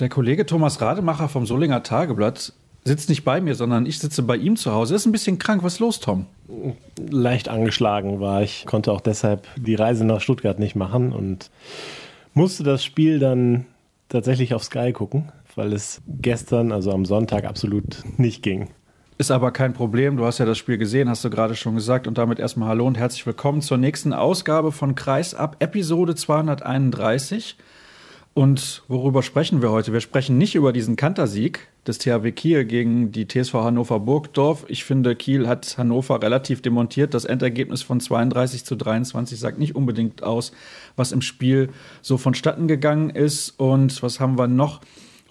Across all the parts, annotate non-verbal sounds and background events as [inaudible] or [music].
Der Kollege Thomas Rademacher vom Solinger Tageblatt sitzt nicht bei mir, sondern ich sitze bei ihm zu Hause. Er ist ein bisschen krank. Was ist los, Tom? Leicht angeschlagen war ich, konnte auch deshalb die Reise nach Stuttgart nicht machen und musste das Spiel dann tatsächlich auf Sky gucken, weil es gestern, also am Sonntag, absolut nicht ging. Ist aber kein Problem. Du hast ja das Spiel gesehen, hast du gerade schon gesagt. Und damit erstmal Hallo und herzlich willkommen zur nächsten Ausgabe von Kreisab, Episode 231. Und worüber sprechen wir heute? Wir sprechen nicht über diesen Kantersieg des THW Kiel gegen die TSV Hannover Burgdorf. Ich finde, Kiel hat Hannover relativ demontiert. Das Endergebnis von 32 zu 23 sagt nicht unbedingt aus, was im Spiel so vonstatten gegangen ist. Und was haben wir noch?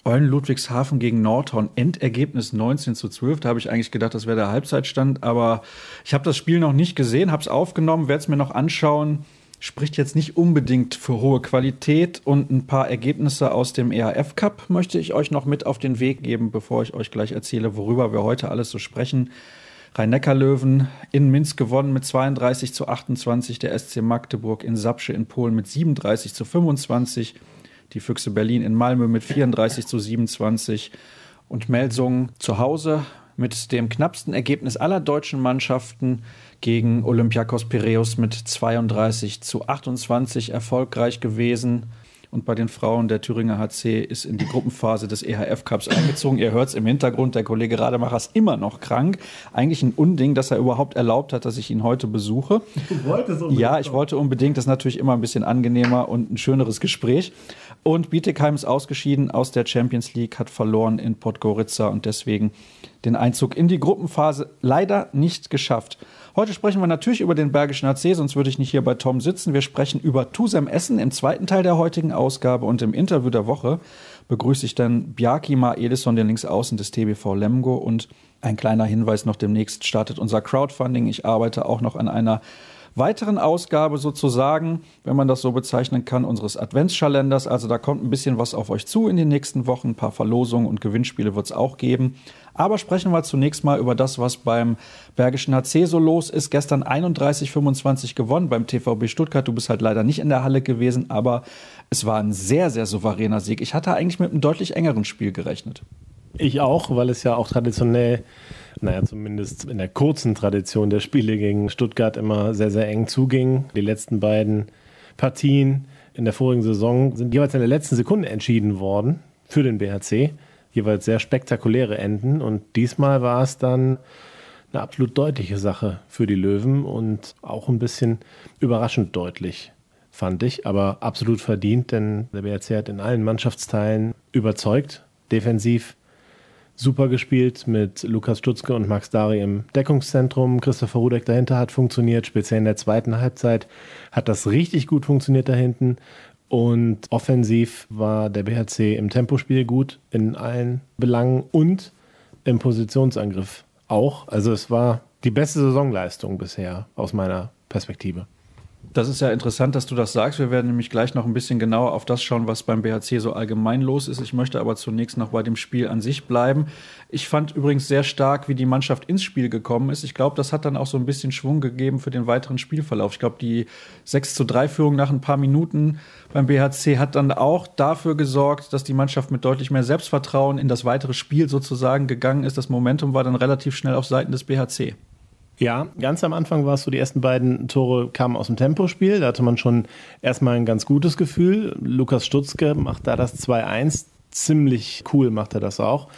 Eulen Ludwigshafen gegen Nordhorn, Endergebnis 19 zu 12. Da habe ich eigentlich gedacht, das wäre der Halbzeitstand, aber ich habe das Spiel noch nicht gesehen, habe es aufgenommen, werde es mir noch anschauen spricht jetzt nicht unbedingt für hohe Qualität und ein paar Ergebnisse aus dem ERF Cup möchte ich euch noch mit auf den Weg geben, bevor ich euch gleich erzähle, worüber wir heute alles so sprechen. Rhein-Neckar-Löwen in Minsk gewonnen mit 32 zu 28, der SC Magdeburg in Sapsche in Polen mit 37 zu 25, die Füchse Berlin in Malmö mit 34 zu 27 und Melsungen zu Hause mit dem knappsten Ergebnis aller deutschen Mannschaften gegen Olympiakos Piraeus mit 32 zu 28 erfolgreich gewesen. Und bei den Frauen der Thüringer HC ist in die Gruppenphase des EHF Cups eingezogen. Ihr hört es im Hintergrund, der Kollege Rademacher ist immer noch krank. Eigentlich ein Unding, dass er überhaupt erlaubt hat, dass ich ihn heute besuche. Du wolltest unbedingt. Ja, ich wollte unbedingt. Das ist natürlich immer ein bisschen angenehmer und ein schöneres Gespräch. Und Bietigheim ist ausgeschieden aus der Champions League, hat verloren in Podgorica und deswegen den Einzug in die Gruppenphase leider nicht geschafft. Heute sprechen wir natürlich über den Bergischen HC, sonst würde ich nicht hier bei Tom sitzen. Wir sprechen über Tusem Essen im zweiten Teil der heutigen Ausgabe und im Interview der Woche begrüße ich dann Bjarki Ma Edison, den Linksaußen des TBV Lemgo und ein kleiner Hinweis noch demnächst startet unser Crowdfunding. Ich arbeite auch noch an einer weiteren Ausgabe sozusagen, wenn man das so bezeichnen kann, unseres Adventskalenders. Also da kommt ein bisschen was auf euch zu in den nächsten Wochen. Ein paar Verlosungen und Gewinnspiele wird es auch geben. Aber sprechen wir zunächst mal über das, was beim Bergischen HC so los ist. Gestern 31-25 gewonnen beim TVB Stuttgart. Du bist halt leider nicht in der Halle gewesen, aber es war ein sehr, sehr souveräner Sieg. Ich hatte eigentlich mit einem deutlich engeren Spiel gerechnet. Ich auch, weil es ja auch traditionell naja, zumindest in der kurzen Tradition der Spiele gegen Stuttgart immer sehr, sehr eng zuging. Die letzten beiden Partien in der vorigen Saison sind jeweils in der letzten Sekunde entschieden worden für den BHC. Jeweils sehr spektakuläre Enden. Und diesmal war es dann eine absolut deutliche Sache für die Löwen und auch ein bisschen überraschend deutlich, fand ich. Aber absolut verdient, denn der BHC hat in allen Mannschaftsteilen überzeugt. Defensiv super gespielt mit Lukas Stutzke und Max Dari im Deckungszentrum. Christopher Rudek dahinter hat funktioniert, speziell in der zweiten Halbzeit hat das richtig gut funktioniert da hinten. Und offensiv war der BHC im Tempospiel gut in allen Belangen und im Positionsangriff auch. Also es war die beste Saisonleistung bisher aus meiner Perspektive. Das ist ja interessant, dass du das sagst. Wir werden nämlich gleich noch ein bisschen genauer auf das schauen, was beim BHC so allgemein los ist. Ich möchte aber zunächst noch bei dem Spiel an sich bleiben. Ich fand übrigens sehr stark, wie die Mannschaft ins Spiel gekommen ist. Ich glaube, das hat dann auch so ein bisschen Schwung gegeben für den weiteren Spielverlauf. Ich glaube, die 6 zu 3 Führung nach ein paar Minuten beim BHC hat dann auch dafür gesorgt, dass die Mannschaft mit deutlich mehr Selbstvertrauen in das weitere Spiel sozusagen gegangen ist. Das Momentum war dann relativ schnell auf Seiten des BHC. Ja, ganz am Anfang war es so, die ersten beiden Tore kamen aus dem Tempospiel. Da hatte man schon erstmal ein ganz gutes Gefühl. Lukas Stutzke macht da das 2-1. Ziemlich cool macht er das auch.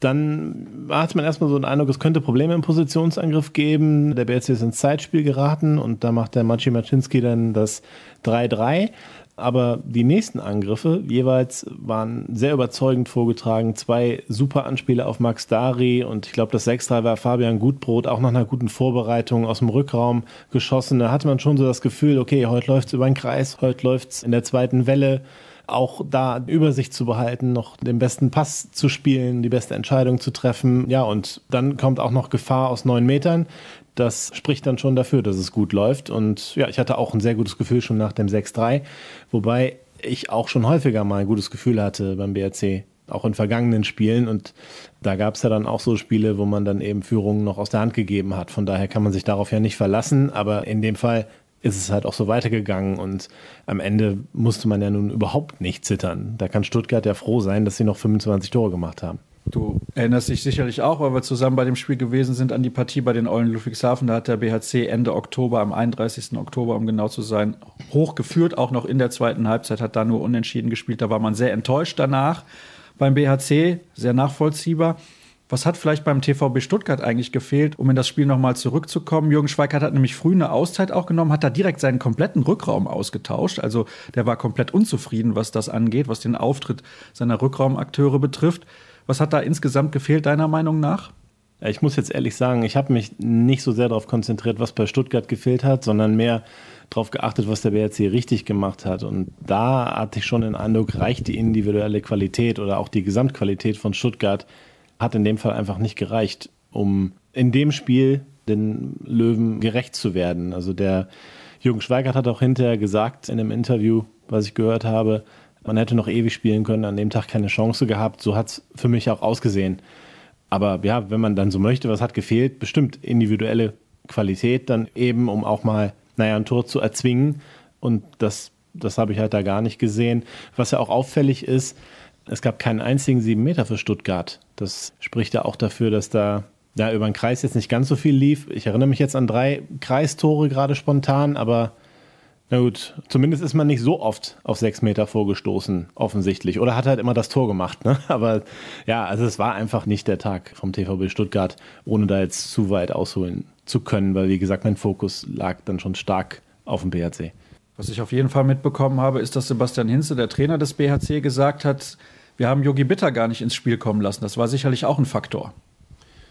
Dann hatte man erstmal so den Eindruck, es könnte Probleme im Positionsangriff geben. Der BRC ist ins Zeitspiel geraten und da macht der Maciej Maczynski dann das 3-3. Aber die nächsten Angriffe jeweils waren sehr überzeugend vorgetragen. Zwei super Anspiele auf Max Dari und ich glaube, das 6-3 war Fabian Gutbrot, auch nach einer guten Vorbereitung aus dem Rückraum geschossen. Da hatte man schon so das Gefühl, okay, heute läuft es über den Kreis, heute läuft es in der zweiten Welle. Auch da Übersicht zu behalten, noch den besten Pass zu spielen, die beste Entscheidung zu treffen. Ja, und dann kommt auch noch Gefahr aus neun Metern das spricht dann schon dafür, dass es gut läuft. Und ja, ich hatte auch ein sehr gutes Gefühl schon nach dem 6-3, wobei ich auch schon häufiger mal ein gutes Gefühl hatte beim BRC, auch in vergangenen Spielen. Und da gab es ja dann auch so Spiele, wo man dann eben Führungen noch aus der Hand gegeben hat. Von daher kann man sich darauf ja nicht verlassen. Aber in dem Fall ist es halt auch so weitergegangen und am Ende musste man ja nun überhaupt nicht zittern. Da kann Stuttgart ja froh sein, dass sie noch 25 Tore gemacht haben. Du erinnerst dich sicherlich auch, weil wir zusammen bei dem Spiel gewesen sind, an die Partie bei den Eulen Ludwigshafen. Da hat der BHC Ende Oktober, am 31. Oktober, um genau zu sein, hochgeführt. Auch noch in der zweiten Halbzeit hat da nur unentschieden gespielt. Da war man sehr enttäuscht danach beim BHC, sehr nachvollziehbar. Was hat vielleicht beim TVB Stuttgart eigentlich gefehlt, um in das Spiel nochmal zurückzukommen? Jürgen Schweikart hat nämlich früh eine Auszeit auch genommen, hat da direkt seinen kompletten Rückraum ausgetauscht. Also der war komplett unzufrieden, was das angeht, was den Auftritt seiner Rückraumakteure betrifft. Was hat da insgesamt gefehlt, deiner Meinung nach? Ich muss jetzt ehrlich sagen, ich habe mich nicht so sehr darauf konzentriert, was bei Stuttgart gefehlt hat, sondern mehr darauf geachtet, was der BRC richtig gemacht hat. Und da hatte ich schon den Eindruck, reicht die individuelle Qualität oder auch die Gesamtqualität von Stuttgart hat in dem Fall einfach nicht gereicht, um in dem Spiel den Löwen gerecht zu werden. Also der Jürgen Schweigert hat auch hinterher gesagt in einem Interview, was ich gehört habe, man hätte noch ewig spielen können, an dem Tag keine Chance gehabt. So hat es für mich auch ausgesehen. Aber ja, wenn man dann so möchte, was hat gefehlt? Bestimmt individuelle Qualität dann eben, um auch mal, naja, ein Tor zu erzwingen. Und das, das habe ich halt da gar nicht gesehen. Was ja auch auffällig ist, es gab keinen einzigen sieben Meter für Stuttgart. Das spricht ja auch dafür, dass da ja, über den Kreis jetzt nicht ganz so viel lief. Ich erinnere mich jetzt an drei Kreistore gerade spontan, aber na gut, zumindest ist man nicht so oft auf sechs Meter vorgestoßen, offensichtlich. Oder hat halt immer das Tor gemacht. Ne? [laughs] Aber ja, also es war einfach nicht der Tag vom TVB Stuttgart, ohne da jetzt zu weit ausholen zu können, weil wie gesagt, mein Fokus lag dann schon stark auf dem BHC. Was ich auf jeden Fall mitbekommen habe, ist, dass Sebastian Hinze, der Trainer des BHC, gesagt hat, wir haben Yogi Bitter gar nicht ins Spiel kommen lassen. Das war sicherlich auch ein Faktor.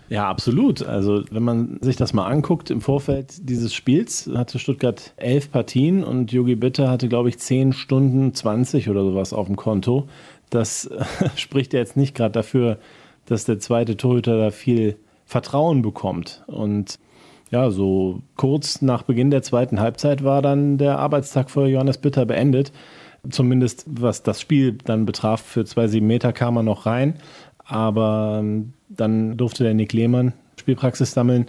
Ja, absolut. Also wenn man sich das mal anguckt, im Vorfeld dieses Spiels hatte Stuttgart elf Partien und Yogi Bitter hatte, glaube ich, zehn Stunden 20 oder sowas auf dem Konto. Das [laughs] spricht ja jetzt nicht gerade dafür, dass der zweite Torhüter da viel Vertrauen bekommt. Und ja, so kurz nach Beginn der zweiten Halbzeit war dann der Arbeitstag für Johannes Bitter beendet. Zumindest was das Spiel dann betraf, für zwei sieben Meter kam er noch rein. Aber ähm, dann durfte der Nick Lehmann Spielpraxis sammeln.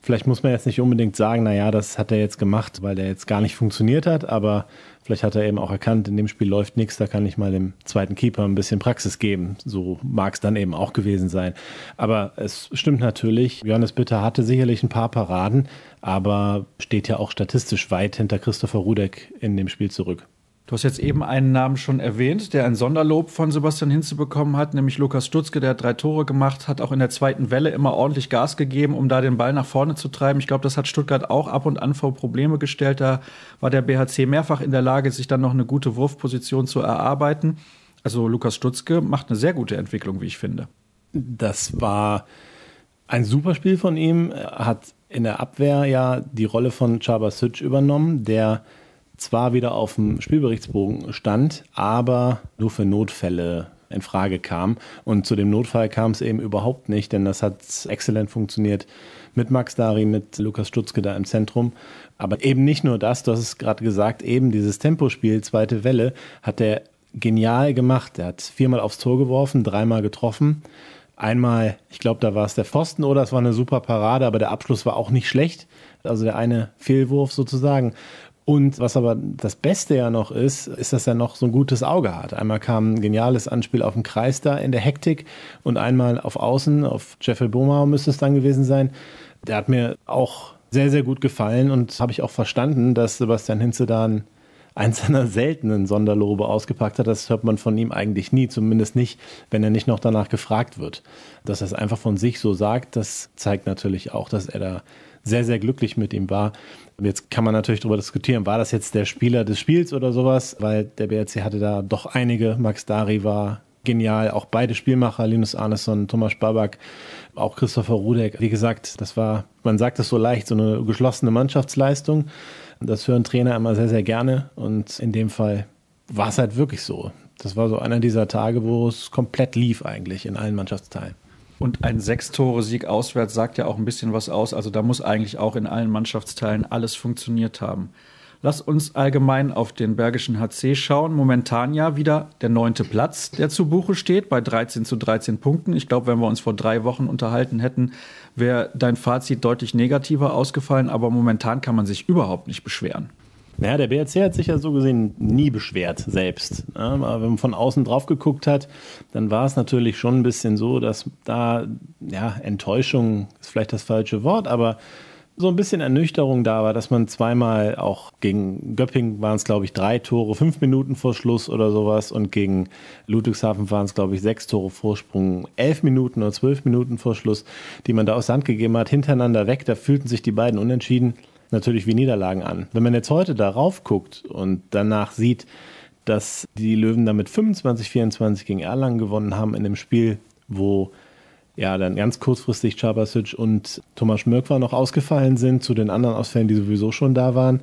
Vielleicht muss man jetzt nicht unbedingt sagen, naja, das hat er jetzt gemacht, weil der jetzt gar nicht funktioniert hat, aber vielleicht hat er eben auch erkannt, in dem Spiel läuft nichts, da kann ich mal dem zweiten Keeper ein bisschen Praxis geben. So mag es dann eben auch gewesen sein. Aber es stimmt natürlich, Johannes Bitter hatte sicherlich ein paar Paraden, aber steht ja auch statistisch weit hinter Christopher Rudek in dem Spiel zurück. Du hast jetzt eben einen Namen schon erwähnt, der ein Sonderlob von Sebastian Hinze bekommen hat, nämlich Lukas Stutzke, der hat drei Tore gemacht, hat auch in der zweiten Welle immer ordentlich Gas gegeben, um da den Ball nach vorne zu treiben. Ich glaube, das hat Stuttgart auch ab und an vor Probleme gestellt. Da war der BHC mehrfach in der Lage, sich dann noch eine gute Wurfposition zu erarbeiten. Also Lukas Stutzke macht eine sehr gute Entwicklung, wie ich finde. Das war ein super Spiel von ihm. Er hat in der Abwehr ja die Rolle von Chaba Sütsch übernommen, der zwar wieder auf dem Spielberichtsbogen stand, aber nur für Notfälle in Frage kam. Und zu dem Notfall kam es eben überhaupt nicht, denn das hat exzellent funktioniert mit Max Dari, mit Lukas Stutzke da im Zentrum. Aber eben nicht nur das, du hast es gerade gesagt, eben dieses Tempospiel, zweite Welle, hat er genial gemacht. Er hat viermal aufs Tor geworfen, dreimal getroffen. Einmal, ich glaube, da war es der Pfosten oder es war eine super Parade, aber der Abschluss war auch nicht schlecht. Also der eine Fehlwurf sozusagen. Und was aber das Beste ja noch ist, ist, dass er noch so ein gutes Auge hat. Einmal kam ein geniales Anspiel auf den Kreis da in der Hektik und einmal auf Außen, auf Jeffrey Bohmauer müsste es dann gewesen sein. Der hat mir auch sehr, sehr gut gefallen und habe ich auch verstanden, dass Sebastian Hinze da ein, eins seiner seltenen Sonderlobe ausgepackt hat. Das hört man von ihm eigentlich nie, zumindest nicht, wenn er nicht noch danach gefragt wird. Dass er es einfach von sich so sagt, das zeigt natürlich auch, dass er da sehr, sehr glücklich mit ihm war. Jetzt kann man natürlich darüber diskutieren, war das jetzt der Spieler des Spiels oder sowas, weil der BRC hatte da doch einige. Max Dari war genial, auch beide Spielmacher, Linus Arneson, Thomas Babak, auch Christopher Rudek. Wie gesagt, das war, man sagt es so leicht, so eine geschlossene Mannschaftsleistung. Das hören Trainer immer sehr, sehr gerne und in dem Fall war es halt wirklich so. Das war so einer dieser Tage, wo es komplett lief eigentlich in allen Mannschaftsteilen. Und ein Sechs-Tore-Sieg auswärts sagt ja auch ein bisschen was aus. Also da muss eigentlich auch in allen Mannschaftsteilen alles funktioniert haben. Lass uns allgemein auf den Bergischen HC schauen. Momentan ja wieder der neunte Platz, der zu Buche steht, bei 13 zu 13 Punkten. Ich glaube, wenn wir uns vor drei Wochen unterhalten hätten, wäre dein Fazit deutlich negativer ausgefallen. Aber momentan kann man sich überhaupt nicht beschweren. Ja, der BRC hat sich ja so gesehen nie beschwert selbst. Aber wenn man von außen drauf geguckt hat, dann war es natürlich schon ein bisschen so, dass da, ja, Enttäuschung ist vielleicht das falsche Wort, aber so ein bisschen Ernüchterung da war, dass man zweimal auch gegen Göpping waren es, glaube ich, drei Tore, fünf Minuten vor Schluss oder sowas und gegen Ludwigshafen waren es, glaube ich, sechs Tore Vorsprung, elf Minuten oder zwölf Minuten vor Schluss, die man da aus Sand gegeben hat, hintereinander weg. Da fühlten sich die beiden unentschieden natürlich wie Niederlagen an. Wenn man jetzt heute darauf guckt und danach sieht, dass die Löwen damit 25, 24 gegen Erlangen gewonnen haben in dem Spiel, wo ja, dann ganz kurzfristig Chabasic und Thomas Mörkwa noch ausgefallen sind zu den anderen Ausfällen, die sowieso schon da waren.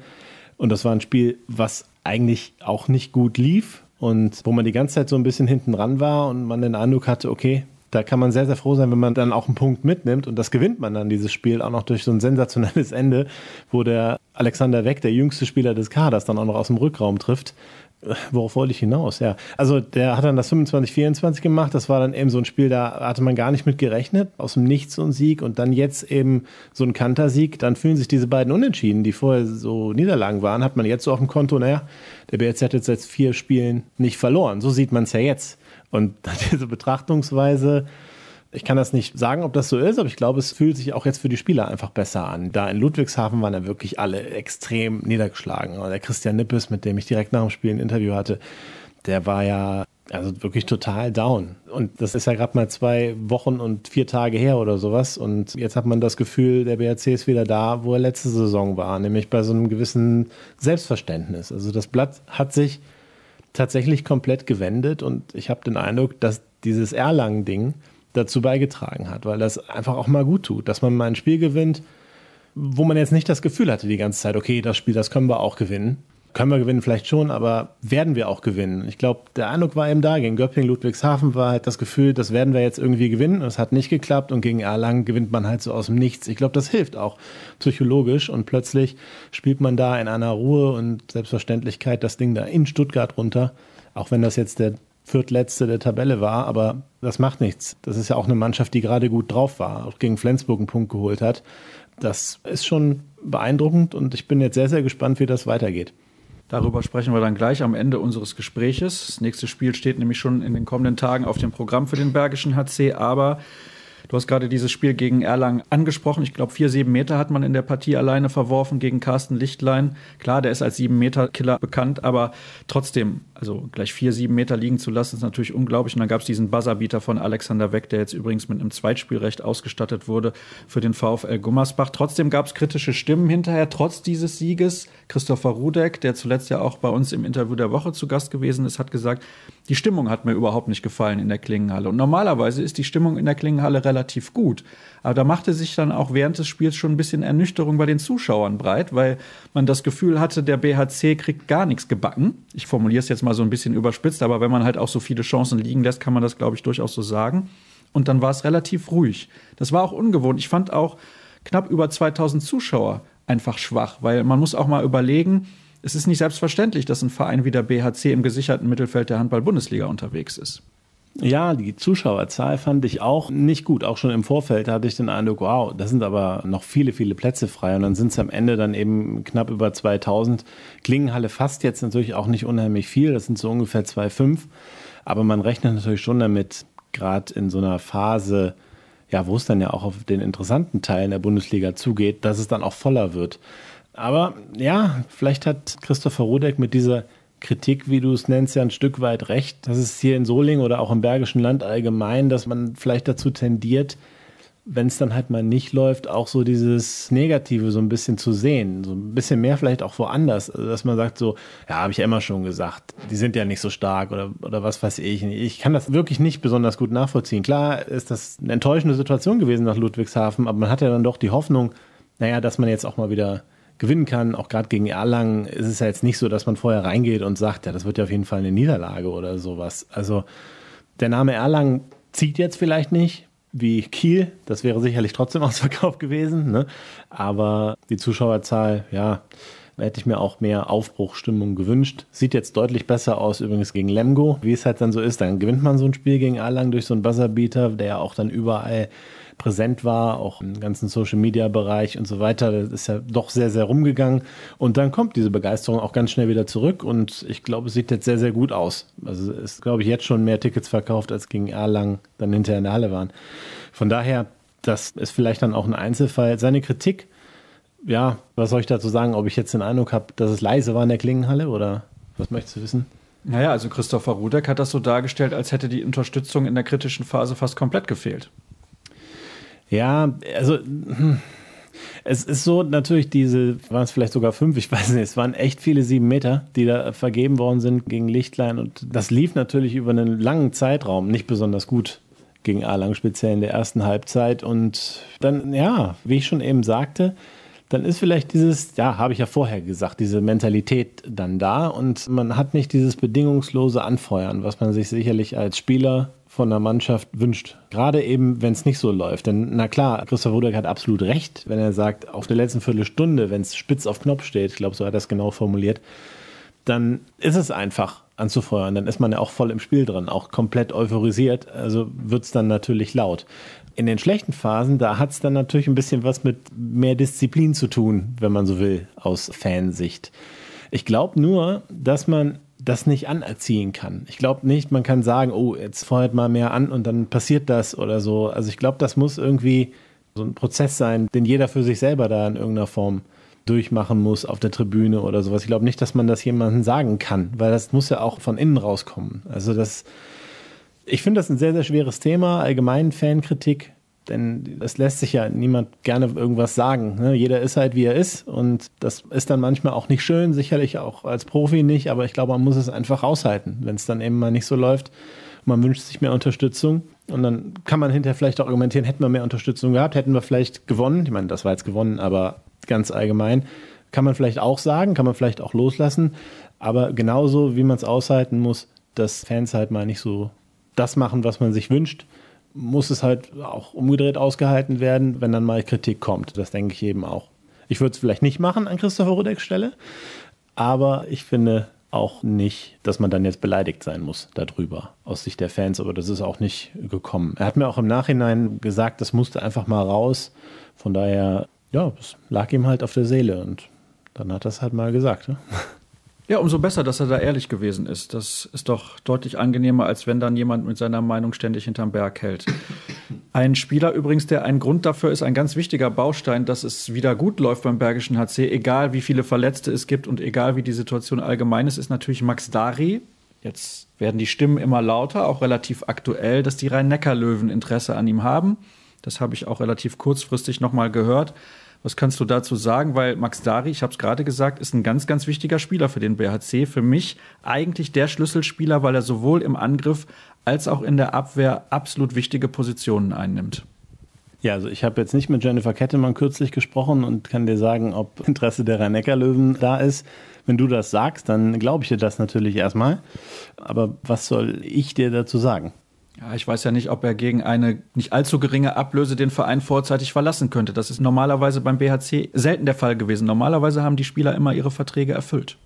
Und das war ein Spiel, was eigentlich auch nicht gut lief und wo man die ganze Zeit so ein bisschen hinten dran war und man den Eindruck hatte, okay, da kann man sehr, sehr froh sein, wenn man dann auch einen Punkt mitnimmt und das gewinnt man dann, dieses Spiel, auch noch durch so ein sensationelles Ende, wo der Alexander Weck, der jüngste Spieler des Kaders, dann auch noch aus dem Rückraum trifft. Worauf wollte ich hinaus? Ja, also der hat dann das 25-24 gemacht. Das war dann eben so ein Spiel, da hatte man gar nicht mit gerechnet. Aus dem Nichts so ein Sieg und dann jetzt eben so ein Kantersieg. Dann fühlen sich diese beiden Unentschieden, die vorher so Niederlagen waren, hat man jetzt so auf dem Konto, naja, der BRZ hat jetzt seit vier Spielen nicht verloren. So sieht man es ja jetzt. Und [laughs] diese Betrachtungsweise, ich kann das nicht sagen, ob das so ist, aber ich glaube, es fühlt sich auch jetzt für die Spieler einfach besser an. Da in Ludwigshafen waren ja wirklich alle extrem niedergeschlagen. Der Christian Nippes, mit dem ich direkt nach dem Spiel ein Interview hatte, der war ja also wirklich total down. Und das ist ja gerade mal zwei Wochen und vier Tage her oder sowas. Und jetzt hat man das Gefühl, der BRC ist wieder da, wo er letzte Saison war, nämlich bei so einem gewissen Selbstverständnis. Also das Blatt hat sich tatsächlich komplett gewendet und ich habe den Eindruck, dass dieses Erlangen-Ding dazu beigetragen hat, weil das einfach auch mal gut tut, dass man mal ein Spiel gewinnt, wo man jetzt nicht das Gefühl hatte die ganze Zeit, okay, das Spiel, das können wir auch gewinnen. Können wir gewinnen vielleicht schon, aber werden wir auch gewinnen? Ich glaube, der Eindruck war eben da. Gegen Göppingen, Ludwigshafen war halt das Gefühl, das werden wir jetzt irgendwie gewinnen. Es hat nicht geklappt und gegen Erlangen gewinnt man halt so aus dem Nichts. Ich glaube, das hilft auch psychologisch und plötzlich spielt man da in einer Ruhe und Selbstverständlichkeit das Ding da in Stuttgart runter. Auch wenn das jetzt der viertletzte der Tabelle war, aber das macht nichts. Das ist ja auch eine Mannschaft, die gerade gut drauf war, auch gegen Flensburg einen Punkt geholt hat. Das ist schon beeindruckend und ich bin jetzt sehr, sehr gespannt, wie das weitergeht. Darüber sprechen wir dann gleich am Ende unseres Gespräches. Das nächste Spiel steht nämlich schon in den kommenden Tagen auf dem Programm für den Bergischen HC, aber Du hast gerade dieses Spiel gegen Erlangen angesprochen. Ich glaube, vier, sieben Meter hat man in der Partie alleine verworfen gegen Carsten Lichtlein. Klar, der ist als sieben Meter Killer bekannt, aber trotzdem, also gleich vier, sieben Meter liegen zu lassen, ist natürlich unglaublich. Und dann gab es diesen Buzzerbeater von Alexander Weck, der jetzt übrigens mit einem Zweitspielrecht ausgestattet wurde für den VfL Gummersbach. Trotzdem gab es kritische Stimmen hinterher, trotz dieses Sieges. Christopher Rudek, der zuletzt ja auch bei uns im Interview der Woche zu Gast gewesen ist, hat gesagt, die Stimmung hat mir überhaupt nicht gefallen in der Klingenhalle. Und normalerweise ist die Stimmung in der Klingenhalle relativ gut. Aber da machte sich dann auch während des Spiels schon ein bisschen Ernüchterung bei den Zuschauern breit, weil man das Gefühl hatte, der BHC kriegt gar nichts gebacken. Ich formuliere es jetzt mal so ein bisschen überspitzt, aber wenn man halt auch so viele Chancen liegen lässt, kann man das, glaube ich, durchaus so sagen. Und dann war es relativ ruhig. Das war auch ungewohnt. Ich fand auch knapp über 2000 Zuschauer einfach schwach, weil man muss auch mal überlegen, es ist nicht selbstverständlich, dass ein Verein wie der BHC im gesicherten Mittelfeld der Handball-Bundesliga unterwegs ist. Ja, die Zuschauerzahl fand ich auch nicht gut. Auch schon im Vorfeld hatte ich den Eindruck, wow, da sind aber noch viele, viele Plätze frei. Und dann sind es am Ende dann eben knapp über 2000. Klingenhalle fast jetzt natürlich auch nicht unheimlich viel. Das sind so ungefähr 2,5. Aber man rechnet natürlich schon damit, gerade in so einer Phase, ja, wo es dann ja auch auf den interessanten Teilen der Bundesliga zugeht, dass es dann auch voller wird. Aber ja, vielleicht hat Christopher Rodeck mit dieser Kritik, wie du es nennst, ja ein Stück weit recht. Das ist hier in Solingen oder auch im Bergischen Land allgemein, dass man vielleicht dazu tendiert, wenn es dann halt mal nicht läuft, auch so dieses Negative so ein bisschen zu sehen. So ein bisschen mehr vielleicht auch woanders. Also, dass man sagt so, ja, habe ich immer schon gesagt, die sind ja nicht so stark oder, oder was weiß ich. Ich kann das wirklich nicht besonders gut nachvollziehen. Klar ist das eine enttäuschende Situation gewesen nach Ludwigshafen, aber man hat ja dann doch die Hoffnung, naja, dass man jetzt auch mal wieder gewinnen kann. Auch gerade gegen Erlangen ist es ja jetzt nicht so, dass man vorher reingeht und sagt, ja, das wird ja auf jeden Fall eine Niederlage oder sowas. Also der Name Erlangen zieht jetzt vielleicht nicht wie Kiel. Das wäre sicherlich trotzdem [laughs] ausverkauft gewesen. Ne? Aber die Zuschauerzahl, ja, hätte ich mir auch mehr Aufbruchstimmung gewünscht. Sieht jetzt deutlich besser aus übrigens gegen Lemgo, wie es halt dann so ist. Dann gewinnt man so ein Spiel gegen Erlangen durch so einen Buzzerbeater, der ja auch dann überall präsent war, auch im ganzen Social Media Bereich und so weiter. Das ist ja doch sehr, sehr rumgegangen. Und dann kommt diese Begeisterung auch ganz schnell wieder zurück und ich glaube, es sieht jetzt sehr, sehr gut aus. Also ist, glaube ich, jetzt schon mehr Tickets verkauft, als gegen Erlangen dann hinterher in der Halle waren. Von daher, das ist vielleicht dann auch ein Einzelfall. Seine Kritik, ja, was soll ich dazu sagen, ob ich jetzt den Eindruck habe, dass es leise war in der Klingenhalle oder was möchtest du wissen? Naja, also Christopher Rudeck hat das so dargestellt, als hätte die Unterstützung in der kritischen Phase fast komplett gefehlt. Ja, also hm, es ist so natürlich diese, waren es vielleicht sogar fünf, ich weiß nicht, es waren echt viele sieben Meter, die da vergeben worden sind gegen Lichtlein und das lief natürlich über einen langen Zeitraum nicht besonders gut gegen Erlangen, speziell in der ersten Halbzeit und dann, ja, wie ich schon eben sagte, dann ist vielleicht dieses, ja, habe ich ja vorher gesagt, diese Mentalität dann da und man hat nicht dieses bedingungslose Anfeuern, was man sich sicherlich als Spieler von der Mannschaft wünscht. Gerade eben, wenn es nicht so läuft. Denn na klar, Christoph Rudek hat absolut recht, wenn er sagt, auf der letzten Viertelstunde, wenn es spitz auf Knopf steht, ich glaube, so hat er es genau formuliert, dann ist es einfach anzufeuern. Dann ist man ja auch voll im Spiel drin, auch komplett euphorisiert. Also wird es dann natürlich laut. In den schlechten Phasen, da hat es dann natürlich ein bisschen was mit mehr Disziplin zu tun, wenn man so will, aus Fansicht. Ich glaube nur, dass man das nicht anerziehen kann. Ich glaube nicht, man kann sagen, oh, jetzt feuert mal mehr an und dann passiert das oder so. Also ich glaube, das muss irgendwie so ein Prozess sein, den jeder für sich selber da in irgendeiner Form durchmachen muss auf der Tribüne oder sowas. Ich glaube nicht, dass man das jemandem sagen kann, weil das muss ja auch von innen rauskommen. Also das ich finde das ein sehr, sehr schweres Thema, allgemein Fankritik, denn es lässt sich ja niemand gerne irgendwas sagen. Ne? Jeder ist halt, wie er ist und das ist dann manchmal auch nicht schön, sicherlich auch als Profi nicht, aber ich glaube, man muss es einfach aushalten, wenn es dann eben mal nicht so läuft. Man wünscht sich mehr Unterstützung und dann kann man hinterher vielleicht auch argumentieren, hätten wir mehr Unterstützung gehabt, hätten wir vielleicht gewonnen. Ich meine, das war jetzt gewonnen, aber ganz allgemein kann man vielleicht auch sagen, kann man vielleicht auch loslassen, aber genauso wie man es aushalten muss, dass Fans halt mal nicht so das machen, was man sich wünscht, muss es halt auch umgedreht ausgehalten werden, wenn dann mal Kritik kommt. Das denke ich eben auch. Ich würde es vielleicht nicht machen an Christopher Rudecks Stelle, aber ich finde auch nicht, dass man dann jetzt beleidigt sein muss darüber aus Sicht der Fans, aber das ist auch nicht gekommen. Er hat mir auch im Nachhinein gesagt, das musste einfach mal raus. Von daher, ja, es lag ihm halt auf der Seele und dann hat er es halt mal gesagt. Ne? [laughs] Ja, umso besser, dass er da ehrlich gewesen ist. Das ist doch deutlich angenehmer, als wenn dann jemand mit seiner Meinung ständig hinterm Berg hält. Ein Spieler übrigens, der ein Grund dafür ist, ein ganz wichtiger Baustein, dass es wieder gut läuft beim Bergischen HC, egal wie viele Verletzte es gibt und egal wie die Situation allgemein ist, ist natürlich Max Dari. Jetzt werden die Stimmen immer lauter, auch relativ aktuell, dass die Rhein-Neckar-Löwen Interesse an ihm haben. Das habe ich auch relativ kurzfristig nochmal gehört. Was kannst du dazu sagen? Weil Max Dari, ich habe es gerade gesagt, ist ein ganz, ganz wichtiger Spieler für den BHC. Für mich eigentlich der Schlüsselspieler, weil er sowohl im Angriff als auch in der Abwehr absolut wichtige Positionen einnimmt. Ja, also ich habe jetzt nicht mit Jennifer Kettemann kürzlich gesprochen und kann dir sagen, ob [laughs] Interesse der Rhein-Neckar-Löwen da ist. Wenn du das sagst, dann glaube ich dir das natürlich erstmal. Aber was soll ich dir dazu sagen? Ja, ich weiß ja nicht, ob er gegen eine nicht allzu geringe Ablöse den Verein vorzeitig verlassen könnte. Das ist normalerweise beim BHC selten der Fall gewesen. Normalerweise haben die Spieler immer ihre Verträge erfüllt.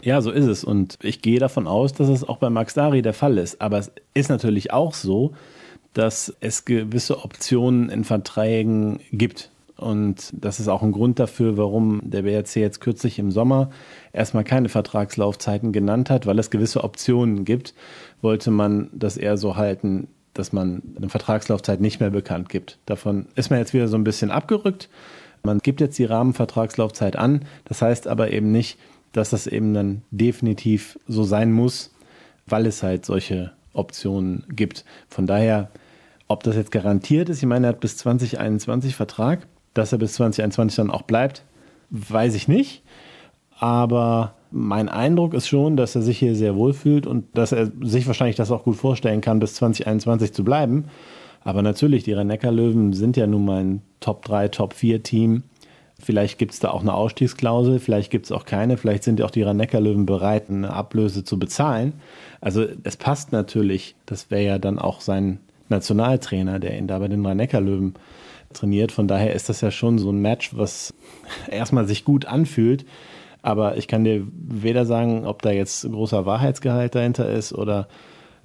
Ja, so ist es. Und ich gehe davon aus, dass es auch bei Max Dari der Fall ist. Aber es ist natürlich auch so, dass es gewisse Optionen in Verträgen gibt. Und das ist auch ein Grund dafür, warum der BRC jetzt kürzlich im Sommer erstmal keine Vertragslaufzeiten genannt hat, weil es gewisse Optionen gibt. Wollte man das eher so halten, dass man eine Vertragslaufzeit nicht mehr bekannt gibt. Davon ist man jetzt wieder so ein bisschen abgerückt. Man gibt jetzt die Rahmenvertragslaufzeit an. Das heißt aber eben nicht, dass das eben dann definitiv so sein muss, weil es halt solche Optionen gibt. Von daher, ob das jetzt garantiert ist, ich meine, er hat bis 2021 Vertrag dass er bis 2021 dann auch bleibt, weiß ich nicht. Aber mein Eindruck ist schon, dass er sich hier sehr wohl fühlt und dass er sich wahrscheinlich das auch gut vorstellen kann, bis 2021 zu bleiben. Aber natürlich, die Rhein-Neckar-Löwen sind ja nun mal ein Top-3, Top-4-Team. Vielleicht gibt es da auch eine Ausstiegsklausel, vielleicht gibt es auch keine. Vielleicht sind ja auch die Rhein-Neckar-Löwen bereit, eine Ablöse zu bezahlen. Also es passt natürlich. Das wäre ja dann auch sein Nationaltrainer, der ihn da bei den Rhein-Neckar-Löwen trainiert. Von daher ist das ja schon so ein Match, was [laughs] erstmal sich gut anfühlt. Aber ich kann dir weder sagen, ob da jetzt großer Wahrheitsgehalt dahinter ist oder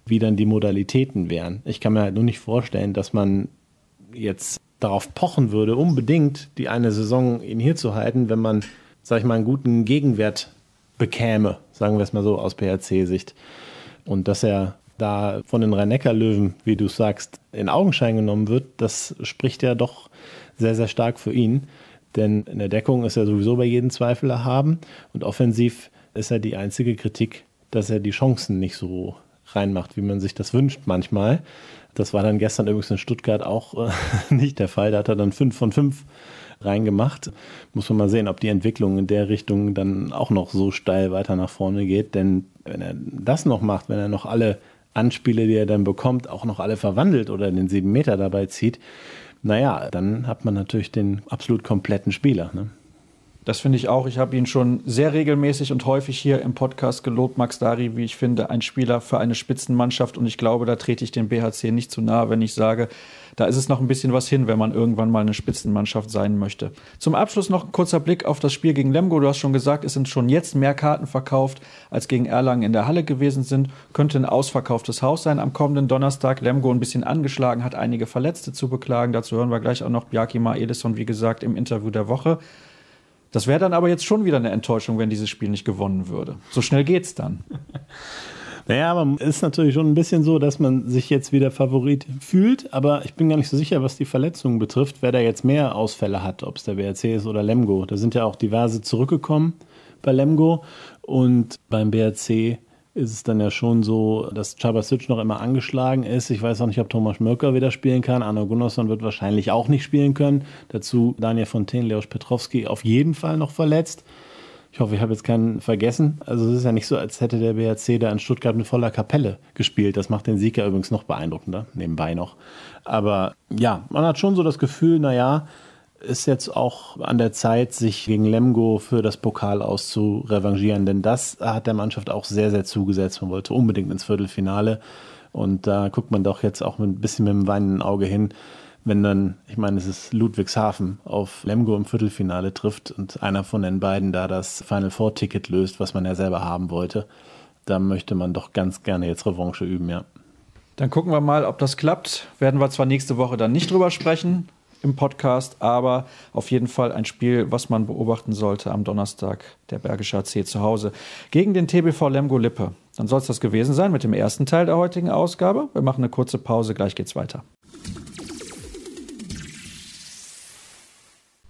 wie dann die Modalitäten wären. Ich kann mir halt nur nicht vorstellen, dass man jetzt darauf pochen würde, unbedingt die eine Saison ihn hier zu halten, wenn man, sag ich mal, einen guten Gegenwert bekäme, sagen wir es mal so aus PHC-Sicht. Und dass er da von den Rhein-Neckar-Löwen, wie du sagst, in Augenschein genommen wird, das spricht ja doch sehr, sehr stark für ihn. Denn in der Deckung ist er sowieso bei jedem Zweifel erhaben und offensiv ist er die einzige Kritik, dass er die Chancen nicht so reinmacht, wie man sich das wünscht manchmal. Das war dann gestern übrigens in Stuttgart auch äh, [laughs] nicht der Fall. Da hat er dann fünf von fünf reingemacht. Muss man mal sehen, ob die Entwicklung in der Richtung dann auch noch so steil weiter nach vorne geht. Denn wenn er das noch macht, wenn er noch alle Anspiele, die er dann bekommt, auch noch alle verwandelt oder den sieben Meter dabei zieht, naja, dann hat man natürlich den absolut kompletten Spieler. Ne? Das finde ich auch. Ich habe ihn schon sehr regelmäßig und häufig hier im Podcast gelobt, Max Dari, wie ich finde, ein Spieler für eine Spitzenmannschaft. Und ich glaube, da trete ich dem BHC nicht zu nahe, wenn ich sage, da ist es noch ein bisschen was hin, wenn man irgendwann mal eine Spitzenmannschaft sein möchte. Zum Abschluss noch ein kurzer Blick auf das Spiel gegen Lemgo. Du hast schon gesagt, es sind schon jetzt mehr Karten verkauft, als gegen Erlangen in der Halle gewesen sind. Könnte ein ausverkauftes Haus sein am kommenden Donnerstag. Lemgo ein bisschen angeschlagen, hat einige Verletzte zu beklagen. Dazu hören wir gleich auch noch Bjarkima Edison, wie gesagt, im Interview der Woche. Das wäre dann aber jetzt schon wieder eine Enttäuschung, wenn dieses Spiel nicht gewonnen würde. So schnell geht's dann. [laughs] Naja, aber es ist natürlich schon ein bisschen so, dass man sich jetzt wieder Favorit fühlt, aber ich bin gar nicht so sicher, was die Verletzungen betrifft, wer da jetzt mehr Ausfälle hat, ob es der BRC ist oder Lemgo. Da sind ja auch diverse zurückgekommen bei Lemgo und beim BRC ist es dann ja schon so, dass Cabasic noch immer angeschlagen ist. Ich weiß auch nicht, ob Thomas Mörker wieder spielen kann. Arno Gunnarsson wird wahrscheinlich auch nicht spielen können. Dazu Daniel Fontaine, Leos Petrowski auf jeden Fall noch verletzt. Ich hoffe, ich habe jetzt keinen vergessen. Also es ist ja nicht so, als hätte der BRC da in Stuttgart mit voller Kapelle gespielt. Das macht den Sieg ja übrigens noch beeindruckender, nebenbei noch. Aber ja, man hat schon so das Gefühl, naja, ist jetzt auch an der Zeit, sich gegen Lemgo für das Pokal auszurevanchieren, denn das hat der Mannschaft auch sehr, sehr zugesetzt. Man wollte unbedingt ins Viertelfinale und da guckt man doch jetzt auch ein bisschen mit dem weinenden Auge hin, wenn dann, ich meine, es ist Ludwigshafen auf Lemgo im Viertelfinale trifft und einer von den beiden da das Final Four Ticket löst, was man ja selber haben wollte. Da möchte man doch ganz gerne jetzt Revanche üben, ja. Dann gucken wir mal, ob das klappt. Werden wir zwar nächste Woche dann nicht drüber sprechen, im Podcast, aber auf jeden Fall ein Spiel, was man beobachten sollte am Donnerstag, der Bergische AC zu Hause gegen den TBV Lemgo Lippe. Dann soll es das gewesen sein mit dem ersten Teil der heutigen Ausgabe. Wir machen eine kurze Pause, gleich geht's weiter.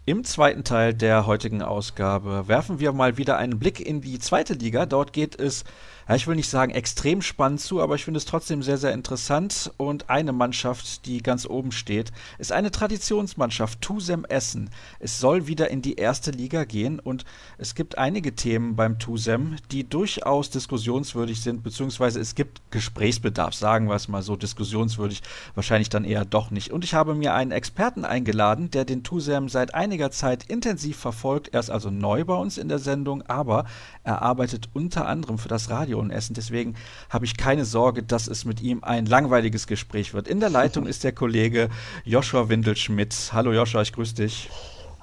Im zweiten Teil der heutigen Ausgabe werfen wir mal wieder einen Blick in die zweite Liga. Dort geht es ja, ich will nicht sagen extrem spannend zu, aber ich finde es trotzdem sehr, sehr interessant. Und eine Mannschaft, die ganz oben steht, ist eine Traditionsmannschaft, Tusem Essen. Es soll wieder in die erste Liga gehen und es gibt einige Themen beim Tusem, die durchaus diskussionswürdig sind, beziehungsweise es gibt Gesprächsbedarf, sagen wir es mal so, diskussionswürdig, wahrscheinlich dann eher doch nicht. Und ich habe mir einen Experten eingeladen, der den Tusem seit einiger Zeit intensiv verfolgt. Er ist also neu bei uns in der Sendung, aber er arbeitet unter anderem für das Radio in Essen. Deswegen habe ich keine Sorge, dass es mit ihm ein langweiliges Gespräch wird. In der Leitung ist der Kollege Joshua Windelschmidt. Hallo Joshua, ich grüße dich.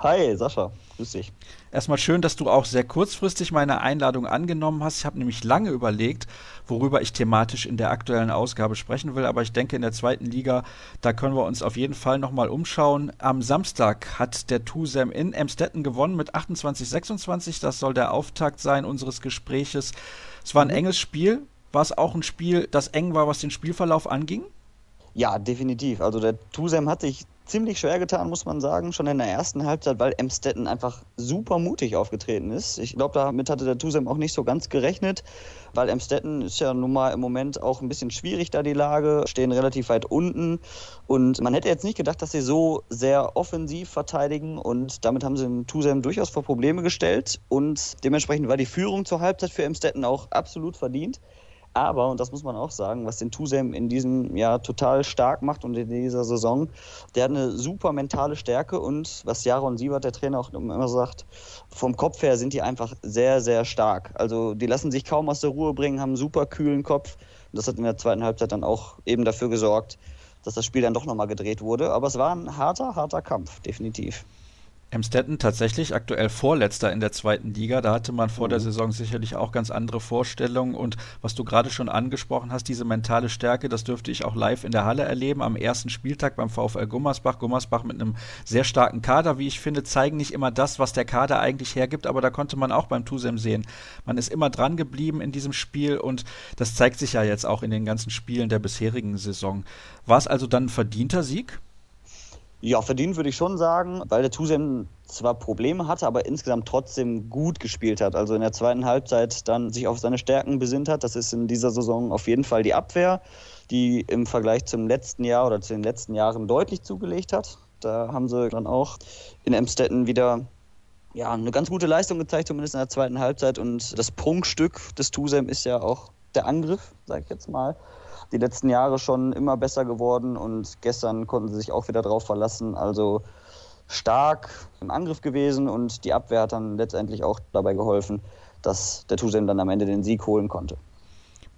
Hi Sascha, grüß dich. Erstmal schön, dass du auch sehr kurzfristig meine Einladung angenommen hast. Ich habe nämlich lange überlegt, worüber ich thematisch in der aktuellen Ausgabe sprechen will, aber ich denke, in der zweiten Liga, da können wir uns auf jeden Fall nochmal umschauen. Am Samstag hat der Tusem in Emstetten gewonnen mit 28-26. Das soll der Auftakt sein unseres Gespräches. Es war ein mhm. enges Spiel. War es auch ein Spiel, das eng war, was den Spielverlauf anging? Ja, definitiv. Also der Tusem hat sich ziemlich schwer getan, muss man sagen, schon in der ersten Halbzeit, weil Emstetten einfach super mutig aufgetreten ist. Ich glaube, damit hatte der Tusem auch nicht so ganz gerechnet, weil Emstetten ist ja nun mal im Moment auch ein bisschen schwierig da die Lage, stehen relativ weit unten und man hätte jetzt nicht gedacht, dass sie so sehr offensiv verteidigen und damit haben sie den Tusem durchaus vor Probleme gestellt und dementsprechend war die Führung zur Halbzeit für Emstetten auch absolut verdient. Aber, und das muss man auch sagen, was den Tusem in diesem Jahr total stark macht und in dieser Saison, der hat eine super mentale Stärke und was Jaron Siebert, der Trainer, auch immer sagt, vom Kopf her sind die einfach sehr, sehr stark. Also die lassen sich kaum aus der Ruhe bringen, haben einen super kühlen Kopf. Und das hat in der zweiten Halbzeit dann auch eben dafür gesorgt, dass das Spiel dann doch nochmal gedreht wurde. Aber es war ein harter, harter Kampf, definitiv. Emstetten tatsächlich aktuell Vorletzter in der zweiten Liga. Da hatte man vor mhm. der Saison sicherlich auch ganz andere Vorstellungen. Und was du gerade schon angesprochen hast, diese mentale Stärke, das dürfte ich auch live in der Halle erleben. Am ersten Spieltag beim VfL Gummersbach. Gummersbach mit einem sehr starken Kader, wie ich finde, zeigen nicht immer das, was der Kader eigentlich hergibt. Aber da konnte man auch beim Tusem sehen. Man ist immer dran geblieben in diesem Spiel und das zeigt sich ja jetzt auch in den ganzen Spielen der bisherigen Saison. War es also dann ein verdienter Sieg? Ja, verdient würde ich schon sagen, weil der Tusem zwar Probleme hatte, aber insgesamt trotzdem gut gespielt hat. Also in der zweiten Halbzeit dann sich auf seine Stärken besinnt hat. Das ist in dieser Saison auf jeden Fall die Abwehr, die im Vergleich zum letzten Jahr oder zu den letzten Jahren deutlich zugelegt hat. Da haben sie dann auch in Emstetten wieder ja, eine ganz gute Leistung gezeigt, zumindest in der zweiten Halbzeit. Und das Prunkstück des Tusem ist ja auch der Angriff, sag ich jetzt mal die letzten Jahre schon immer besser geworden und gestern konnten sie sich auch wieder drauf verlassen. Also stark im Angriff gewesen und die Abwehr hat dann letztendlich auch dabei geholfen, dass der Tusem dann am Ende den Sieg holen konnte.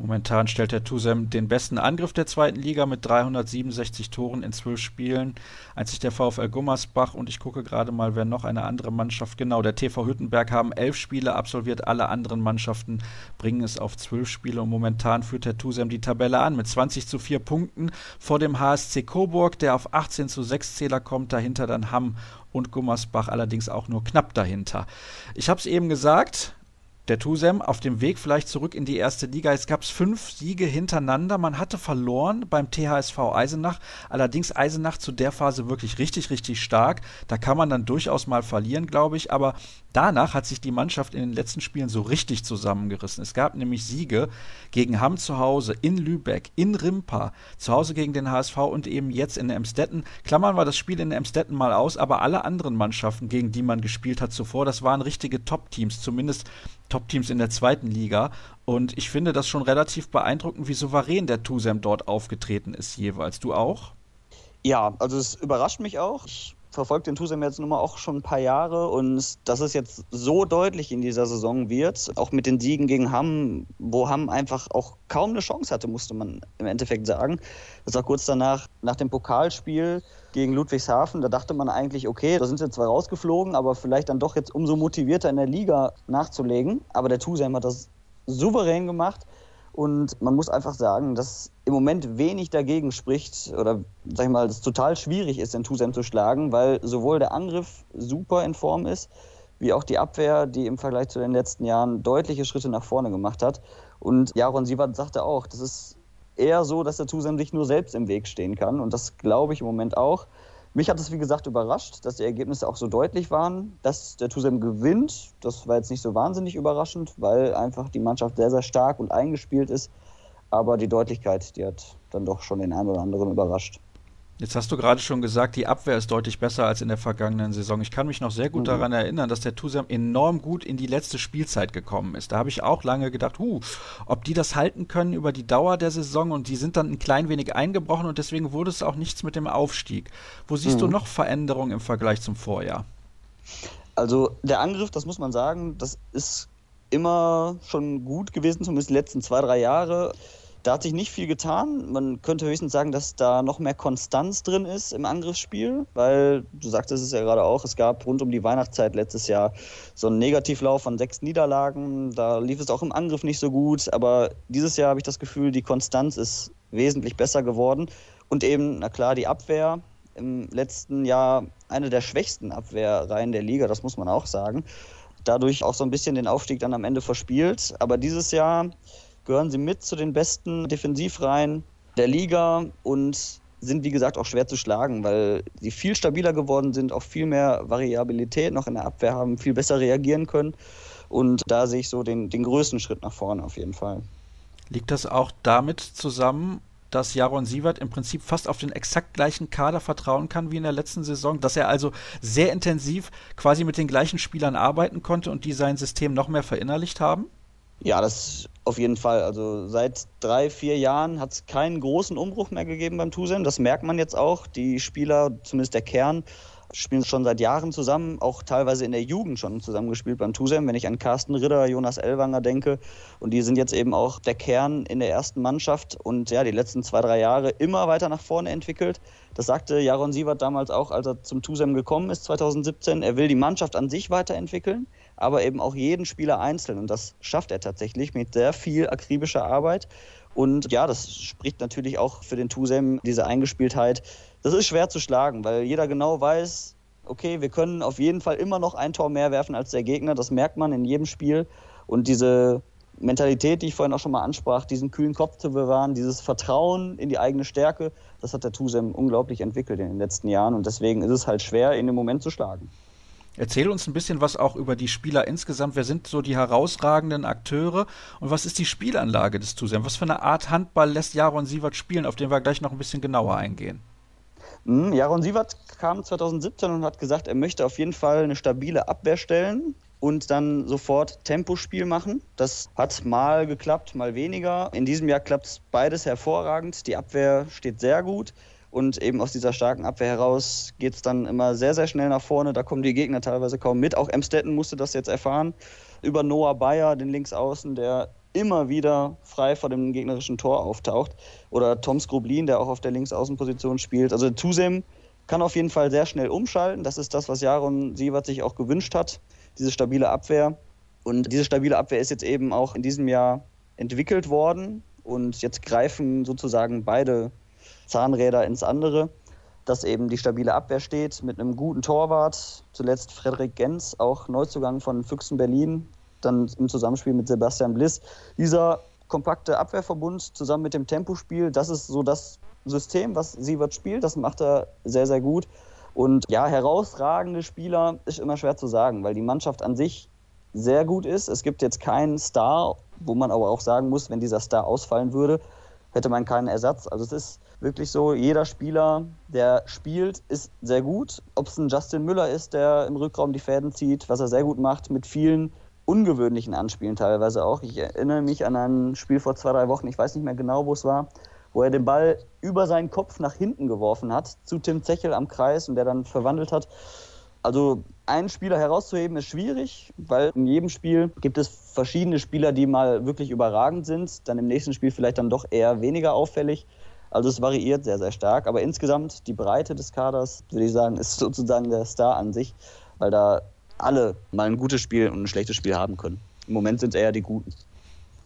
Momentan stellt der Tusem den besten Angriff der zweiten Liga mit 367 Toren in zwölf Spielen. Einzig der VfL Gummersbach und ich gucke gerade mal, wer noch eine andere Mannschaft, genau, der TV Hüttenberg haben elf Spiele absolviert. Alle anderen Mannschaften bringen es auf zwölf Spiele und momentan führt der Tusem die Tabelle an mit 20 zu 4 Punkten vor dem HSC Coburg, der auf 18 zu 6 Zähler kommt. Dahinter dann Hamm und Gummersbach allerdings auch nur knapp dahinter. Ich habe es eben gesagt, der Tusem auf dem Weg vielleicht zurück in die erste Liga. Es gab fünf Siege hintereinander. Man hatte verloren beim THSV Eisenach. Allerdings Eisenach zu der Phase wirklich richtig, richtig stark. Da kann man dann durchaus mal verlieren, glaube ich. Aber danach hat sich die Mannschaft in den letzten Spielen so richtig zusammengerissen. Es gab nämlich Siege gegen Hamm zu Hause, in Lübeck, in Rimpa, zu Hause gegen den HSV und eben jetzt in Emstetten. Klammern wir das Spiel in Emstetten mal aus, aber alle anderen Mannschaften, gegen die man gespielt hat zuvor, das waren richtige Top-Teams, zumindest Top-Teams in der zweiten Liga. Und ich finde das schon relativ beeindruckend, wie souverän der Tusem dort aufgetreten ist jeweils. Du auch? Ja, also es überrascht mich auch. Ich verfolge den Tusem jetzt nun mal auch schon ein paar Jahre und dass es jetzt so deutlich in dieser Saison wird, auch mit den Siegen gegen Hamm, wo Hamm einfach auch kaum eine Chance hatte, musste man im Endeffekt sagen. Das war kurz danach, nach dem Pokalspiel gegen Ludwigshafen, da dachte man eigentlich, okay, da sind sie zwar rausgeflogen, aber vielleicht dann doch jetzt umso motivierter in der Liga nachzulegen. Aber der Tusem hat das souverän gemacht und man muss einfach sagen, dass im Moment wenig dagegen spricht oder sag ich mal, es total schwierig ist, den Tusem zu schlagen, weil sowohl der Angriff super in Form ist, wie auch die Abwehr, die im Vergleich zu den letzten Jahren deutliche Schritte nach vorne gemacht hat. Und Jaron Sievert sagte auch, das ist eher so, dass der Tusem sich nur selbst im Weg stehen kann. Und das glaube ich im Moment auch. Mich hat es, wie gesagt, überrascht, dass die Ergebnisse auch so deutlich waren. Dass der Tusem gewinnt, das war jetzt nicht so wahnsinnig überraschend, weil einfach die Mannschaft sehr, sehr stark und eingespielt ist. Aber die Deutlichkeit, die hat dann doch schon den einen oder anderen überrascht. Jetzt hast du gerade schon gesagt, die Abwehr ist deutlich besser als in der vergangenen Saison. Ich kann mich noch sehr gut mhm. daran erinnern, dass der Tusam enorm gut in die letzte Spielzeit gekommen ist. Da habe ich auch lange gedacht, huh, ob die das halten können über die Dauer der Saison und die sind dann ein klein wenig eingebrochen und deswegen wurde es auch nichts mit dem Aufstieg. Wo siehst mhm. du noch Veränderungen im Vergleich zum Vorjahr? Also der Angriff, das muss man sagen, das ist immer schon gut gewesen, zumindest die letzten zwei, drei Jahre. Da hat sich nicht viel getan. Man könnte höchstens sagen, dass da noch mehr Konstanz drin ist im Angriffsspiel, weil du sagtest es ja gerade auch, es gab rund um die Weihnachtszeit letztes Jahr so einen Negativlauf von sechs Niederlagen. Da lief es auch im Angriff nicht so gut, aber dieses Jahr habe ich das Gefühl, die Konstanz ist wesentlich besser geworden. Und eben, na klar, die Abwehr im letzten Jahr eine der schwächsten Abwehrreihen der Liga, das muss man auch sagen. Dadurch auch so ein bisschen den Aufstieg dann am Ende verspielt. Aber dieses Jahr gehören sie mit zu den besten Defensivreihen der Liga und sind, wie gesagt, auch schwer zu schlagen, weil sie viel stabiler geworden sind, auch viel mehr Variabilität noch in der Abwehr haben, viel besser reagieren können. Und da sehe ich so den, den größten Schritt nach vorne auf jeden Fall. Liegt das auch damit zusammen, dass Jaron Sievert im Prinzip fast auf den exakt gleichen Kader vertrauen kann wie in der letzten Saison, dass er also sehr intensiv quasi mit den gleichen Spielern arbeiten konnte und die sein System noch mehr verinnerlicht haben? Ja, das auf jeden Fall. Also seit drei, vier Jahren hat es keinen großen Umbruch mehr gegeben beim Tusem. Das merkt man jetzt auch. Die Spieler, zumindest der Kern, spielen schon seit Jahren zusammen, auch teilweise in der Jugend schon zusammengespielt beim Tusem. Wenn ich an Carsten Ritter, Jonas Elwanger denke, und die sind jetzt eben auch der Kern in der ersten Mannschaft und ja, die letzten zwei, drei Jahre immer weiter nach vorne entwickelt. Das sagte Jaron Sievert damals auch, als er zum Tusem gekommen ist, 2017. Er will die Mannschaft an sich weiterentwickeln, aber eben auch jeden Spieler einzeln. Und das schafft er tatsächlich mit sehr viel akribischer Arbeit. Und ja, das spricht natürlich auch für den Tusem, diese Eingespieltheit. Das ist schwer zu schlagen, weil jeder genau weiß, okay, wir können auf jeden Fall immer noch ein Tor mehr werfen als der Gegner. Das merkt man in jedem Spiel. Und diese Mentalität, die ich vorhin auch schon mal ansprach, diesen kühlen Kopf zu bewahren, dieses Vertrauen in die eigene Stärke, das hat der Tusem unglaublich entwickelt in den letzten Jahren. Und deswegen ist es halt schwer, in dem Moment zu schlagen. Erzähl uns ein bisschen was auch über die Spieler insgesamt. Wer sind so die herausragenden Akteure und was ist die Spielanlage des Tusem? Was für eine Art Handball lässt Jaron Sievert spielen, auf den wir gleich noch ein bisschen genauer eingehen? Hm, Jaron Sievert kam 2017 und hat gesagt, er möchte auf jeden Fall eine stabile Abwehr stellen und dann sofort Tempospiel machen. Das hat mal geklappt, mal weniger. In diesem Jahr klappt es beides hervorragend. Die Abwehr steht sehr gut. Und eben aus dieser starken Abwehr heraus geht es dann immer sehr, sehr schnell nach vorne. Da kommen die Gegner teilweise kaum mit. Auch Emstetten musste das jetzt erfahren. Über Noah Bayer, den Linksaußen, der immer wieder frei vor dem gegnerischen Tor auftaucht. Oder Tom Skrublin, der auch auf der Linksaußenposition spielt. Also Tusem kann auf jeden Fall sehr schnell umschalten. Das ist das, was Jaron Sievert sich auch gewünscht hat. Diese stabile Abwehr. Und diese stabile Abwehr ist jetzt eben auch in diesem Jahr entwickelt worden. Und jetzt greifen sozusagen beide Zahnräder ins andere, dass eben die stabile Abwehr steht mit einem guten Torwart. Zuletzt Frederik Gens, auch Neuzugang von Füchsen Berlin, dann im Zusammenspiel mit Sebastian Bliss. Dieser kompakte Abwehrverbund zusammen mit dem Tempospiel, das ist so das System, was Sievert spielt. Das macht er sehr, sehr gut. Und ja, herausragende Spieler ist immer schwer zu sagen, weil die Mannschaft an sich sehr gut ist. Es gibt jetzt keinen Star, wo man aber auch sagen muss, wenn dieser Star ausfallen würde, hätte man keinen Ersatz. Also es ist wirklich so, jeder Spieler, der spielt, ist sehr gut. Ob es ein Justin Müller ist, der im Rückraum die Fäden zieht, was er sehr gut macht, mit vielen ungewöhnlichen Anspielen teilweise auch. Ich erinnere mich an ein Spiel vor zwei, drei Wochen, ich weiß nicht mehr genau, wo es war, wo er den Ball über seinen Kopf nach hinten geworfen hat, zu Tim Zechel am Kreis und der dann verwandelt hat. Also einen Spieler herauszuheben ist schwierig, weil in jedem Spiel gibt es verschiedene Spieler, die mal wirklich überragend sind, dann im nächsten Spiel vielleicht dann doch eher weniger auffällig. Also es variiert sehr, sehr stark. Aber insgesamt die Breite des Kaders, würde ich sagen, ist [laughs] sozusagen der Star an sich, weil da alle mal ein gutes Spiel und ein schlechtes Spiel haben können. Im Moment sind es eher die Guten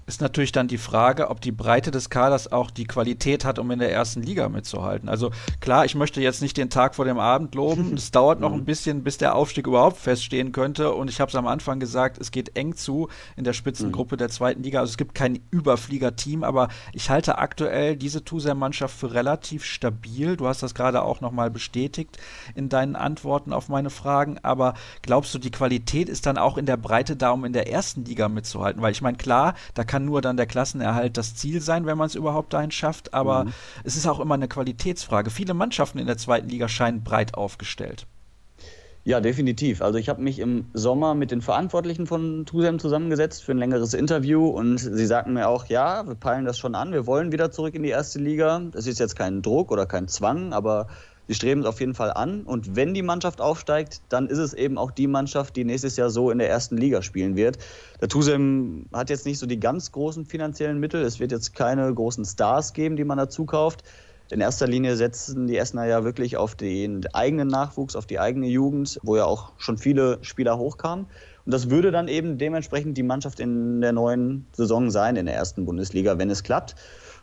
ist natürlich dann die Frage, ob die Breite des Kaders auch die Qualität hat, um in der ersten Liga mitzuhalten. Also klar, ich möchte jetzt nicht den Tag vor dem Abend loben. [laughs] Es dauert noch ein bisschen, bis der Aufstieg überhaupt feststehen könnte. Und ich habe es am Anfang gesagt, es geht eng zu in der Spitzengruppe der zweiten Liga. Also es gibt kein Überflieger-Team, aber ich halte aktuell diese Tusem-Mannschaft für relativ stabil. Du hast das gerade auch nochmal bestätigt in deinen Antworten auf meine Fragen. Aber glaubst du, die Qualität ist dann auch in der Breite da, um in der ersten Liga mitzuhalten? Weil ich meine, klar, da kann kann nur dann der Klassenerhalt das Ziel sein, wenn man es überhaupt dahin schafft. Aber mhm. es ist auch immer eine Qualitätsfrage. Viele Mannschaften in der zweiten Liga scheinen breit aufgestellt. Ja, definitiv. Also ich habe mich im Sommer mit den Verantwortlichen von Tusem zusammengesetzt für ein längeres Interview und sie sagten mir auch, ja, wir peilen das schon an, wir wollen wieder zurück in die erste Liga. Das ist jetzt kein Druck oder kein Zwang, aber sie streben es auf jeden Fall an. Und wenn die Mannschaft aufsteigt, dann ist es eben auch die Mannschaft, die nächstes Jahr so in der ersten Liga spielen wird. Der Tusem hat jetzt nicht so die ganz großen finanziellen Mittel. Es wird jetzt keine großen Stars geben, die man dazu kauft. In erster Linie setzen die Essener ja wirklich auf den eigenen Nachwuchs, auf die eigene Jugend, wo ja auch schon viele Spieler hochkamen. Und das würde dann eben dementsprechend die Mannschaft in der neuen Saison sein, in der ersten Bundesliga, wenn es klappt.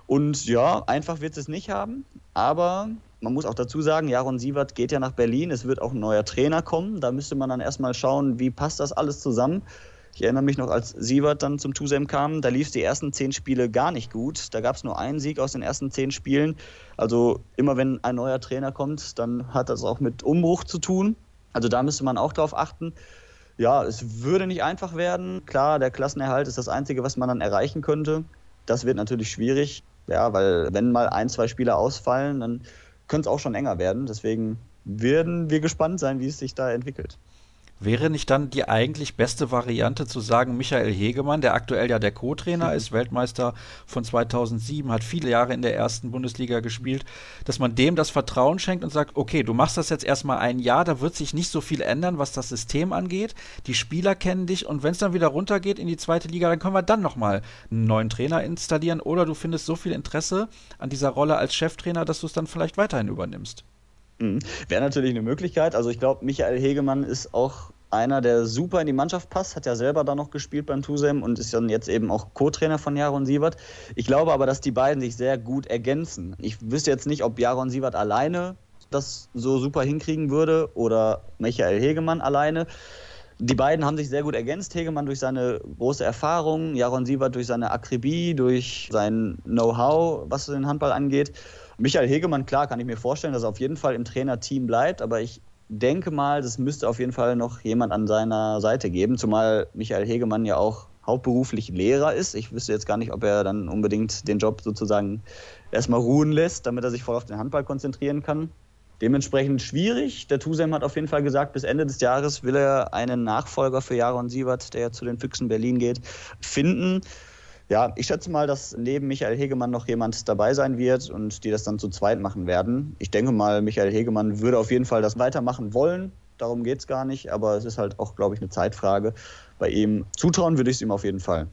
Und ja, einfach wird es nicht haben, aber man muss auch dazu sagen, Jaron Sievert geht ja nach Berlin, es wird auch ein neuer Trainer kommen. Da müsste man dann erstmal schauen, wie passt das alles zusammen. Ich erinnere mich noch, als Sievert dann zum Tusem kam, da lief es die ersten zehn Spiele gar nicht gut. Da gab es nur einen Sieg aus den ersten zehn Spielen. Also immer wenn ein neuer Trainer kommt, dann hat das auch mit Umbruch zu tun. Also da müsste man auch drauf achten. Ja, es würde nicht einfach werden. Klar, der Klassenerhalt ist das Einzige, was man dann erreichen könnte. Das wird natürlich schwierig. Ja, weil wenn mal ein, zwei Spieler ausfallen, dann könnte es auch schon enger werden. Deswegen werden wir gespannt sein, wie es sich da entwickelt. Wäre nicht dann die eigentlich beste Variante zu sagen, Michael Hegemann, der aktuell ja der Co-Trainer mhm. ist, Weltmeister von 2007, hat viele Jahre in der ersten Bundesliga gespielt, dass man dem das Vertrauen schenkt und sagt, okay, du machst das jetzt erstmal ein Jahr, da wird sich nicht so viel ändern, was das System angeht. Die Spieler kennen dich und wenn es dann wieder runtergeht in die zweite Liga, dann können wir dann nochmal einen neuen Trainer installieren oder du findest so viel Interesse an dieser Rolle als Cheftrainer, dass du es dann vielleicht weiterhin übernimmst. Mhm. Wäre natürlich eine Möglichkeit. Also ich glaube, Michael Hegemann ist auch einer, der super in die Mannschaft passt, hat ja selber da noch gespielt beim Tusem und ist dann jetzt eben auch Co-Trainer von Jaron Sievert. Ich glaube aber, dass die beiden sich sehr gut ergänzen. Ich wüsste jetzt nicht, ob Jaron Sievert alleine das so super hinkriegen würde oder Michael Hegemann alleine. Die beiden haben sich sehr gut ergänzt. Hegemann durch seine große Erfahrung, Jaron Sievert durch seine Akribie, durch sein Know-how, was den Handball angeht. Michael Hegemann, klar, kann ich mir vorstellen, dass er auf jeden Fall im Trainerteam bleibt, aber ich denke mal, das müsste auf jeden Fall noch jemand an seiner Seite geben, zumal Michael Hegemann ja auch hauptberuflich Lehrer ist. Ich wüsste jetzt gar nicht, ob er dann unbedingt den Job sozusagen erstmal ruhen lässt, damit er sich voll auf den Handball konzentrieren kann. Dementsprechend schwierig. Der Tusem hat auf jeden Fall gesagt, bis Ende des Jahres will er einen Nachfolger für Jaron Sievert, der ja zu den Füchsen Berlin geht, finden. Ja, ich schätze mal, dass neben Michael Hegemann noch jemand dabei sein wird und die das dann zu zweit machen werden. Ich denke mal, Michael Hegemann würde auf jeden Fall das weitermachen wollen. Darum geht es gar nicht, aber es ist halt auch, glaube ich, eine Zeitfrage. Bei ihm zutrauen würde ich es ihm auf jeden Fall.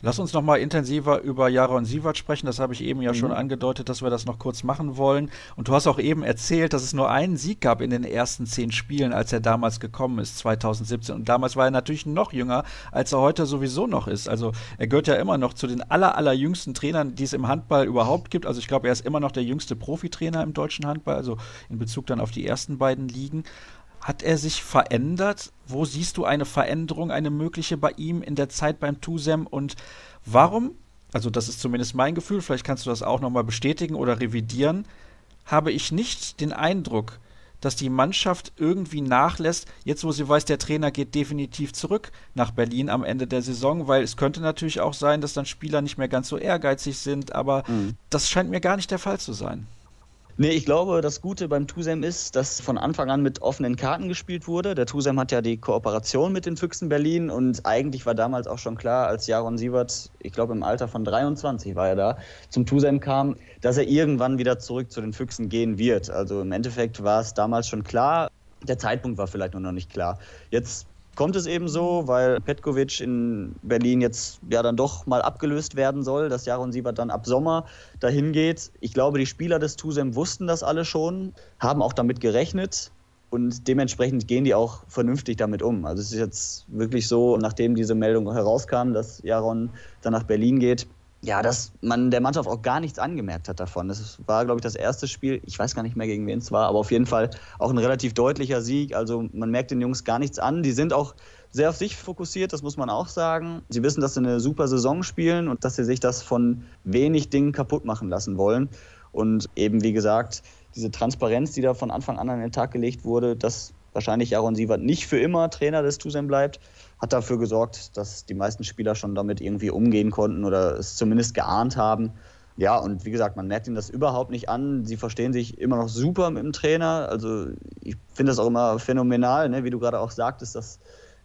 Lass uns noch mal intensiver über Jaron Sievert sprechen. Das habe ich eben ja mhm. schon angedeutet, dass wir das noch kurz machen wollen. Und du hast auch eben erzählt, dass es nur einen Sieg gab in den ersten zehn Spielen, als er damals gekommen ist, 2017. Und damals war er natürlich noch jünger, als er heute sowieso noch ist. Also er gehört ja immer noch zu den aller, allerjüngsten Trainern, die es im Handball überhaupt gibt. Also ich glaube, er ist immer noch der jüngste Profitrainer im deutschen Handball, also in Bezug dann auf die ersten beiden Ligen. Hat er sich verändert? Wo siehst du eine Veränderung, eine mögliche bei ihm in der Zeit beim Tusem? Und warum, also das ist zumindest mein Gefühl, vielleicht kannst du das auch nochmal bestätigen oder revidieren, habe ich nicht den Eindruck, dass die Mannschaft irgendwie nachlässt, jetzt wo sie weiß, der Trainer geht definitiv zurück nach Berlin am Ende der Saison, weil es könnte natürlich auch sein, dass dann Spieler nicht mehr ganz so ehrgeizig sind, aber mhm. das scheint mir gar nicht der Fall zu sein. Nee, ich glaube, das Gute beim Tusem ist, dass von Anfang an mit offenen Karten gespielt wurde. Der Tusem hat ja die Kooperation mit den Füchsen Berlin und eigentlich war damals auch schon klar, als Jaron Sievert, ich glaube im Alter von 23 war er da, zum Tusem kam, dass er irgendwann wieder zurück zu den Füchsen gehen wird. Also im Endeffekt war es damals schon klar. Der Zeitpunkt war vielleicht nur noch nicht klar. Jetzt kommt es eben so, weil Petkovic in Berlin jetzt ja dann doch mal abgelöst werden soll, dass Jaron Siebert dann ab Sommer dahin geht. Ich glaube, die Spieler des Tusem wussten das alle schon, haben auch damit gerechnet und dementsprechend gehen die auch vernünftig damit um. Also es ist jetzt wirklich so, nachdem diese Meldung herauskam, dass Jaron dann nach Berlin geht, ja, dass man der Mannschaft auch gar nichts angemerkt hat davon. Das war, glaube ich, das erste Spiel. Ich weiß gar nicht mehr, gegen wen es war, aber auf jeden Fall auch ein relativ deutlicher Sieg. Also man merkt den Jungs gar nichts an. Die sind auch sehr auf sich fokussiert, das muss man auch sagen. Sie wissen, dass sie eine super Saison spielen und dass sie sich das von wenig Dingen kaputt machen lassen wollen. Und eben, wie gesagt, diese Transparenz, die da von Anfang an an den Tag gelegt wurde, dass wahrscheinlich Aaron Sievert nicht für immer Trainer des Tusem bleibt, hat dafür gesorgt, dass die meisten Spieler schon damit irgendwie umgehen konnten oder es zumindest geahnt haben. Ja, und wie gesagt, man merkt ihnen das überhaupt nicht an. Sie verstehen sich immer noch super mit dem Trainer. Also ich finde das auch immer phänomenal, ne? wie du gerade auch sagtest, dass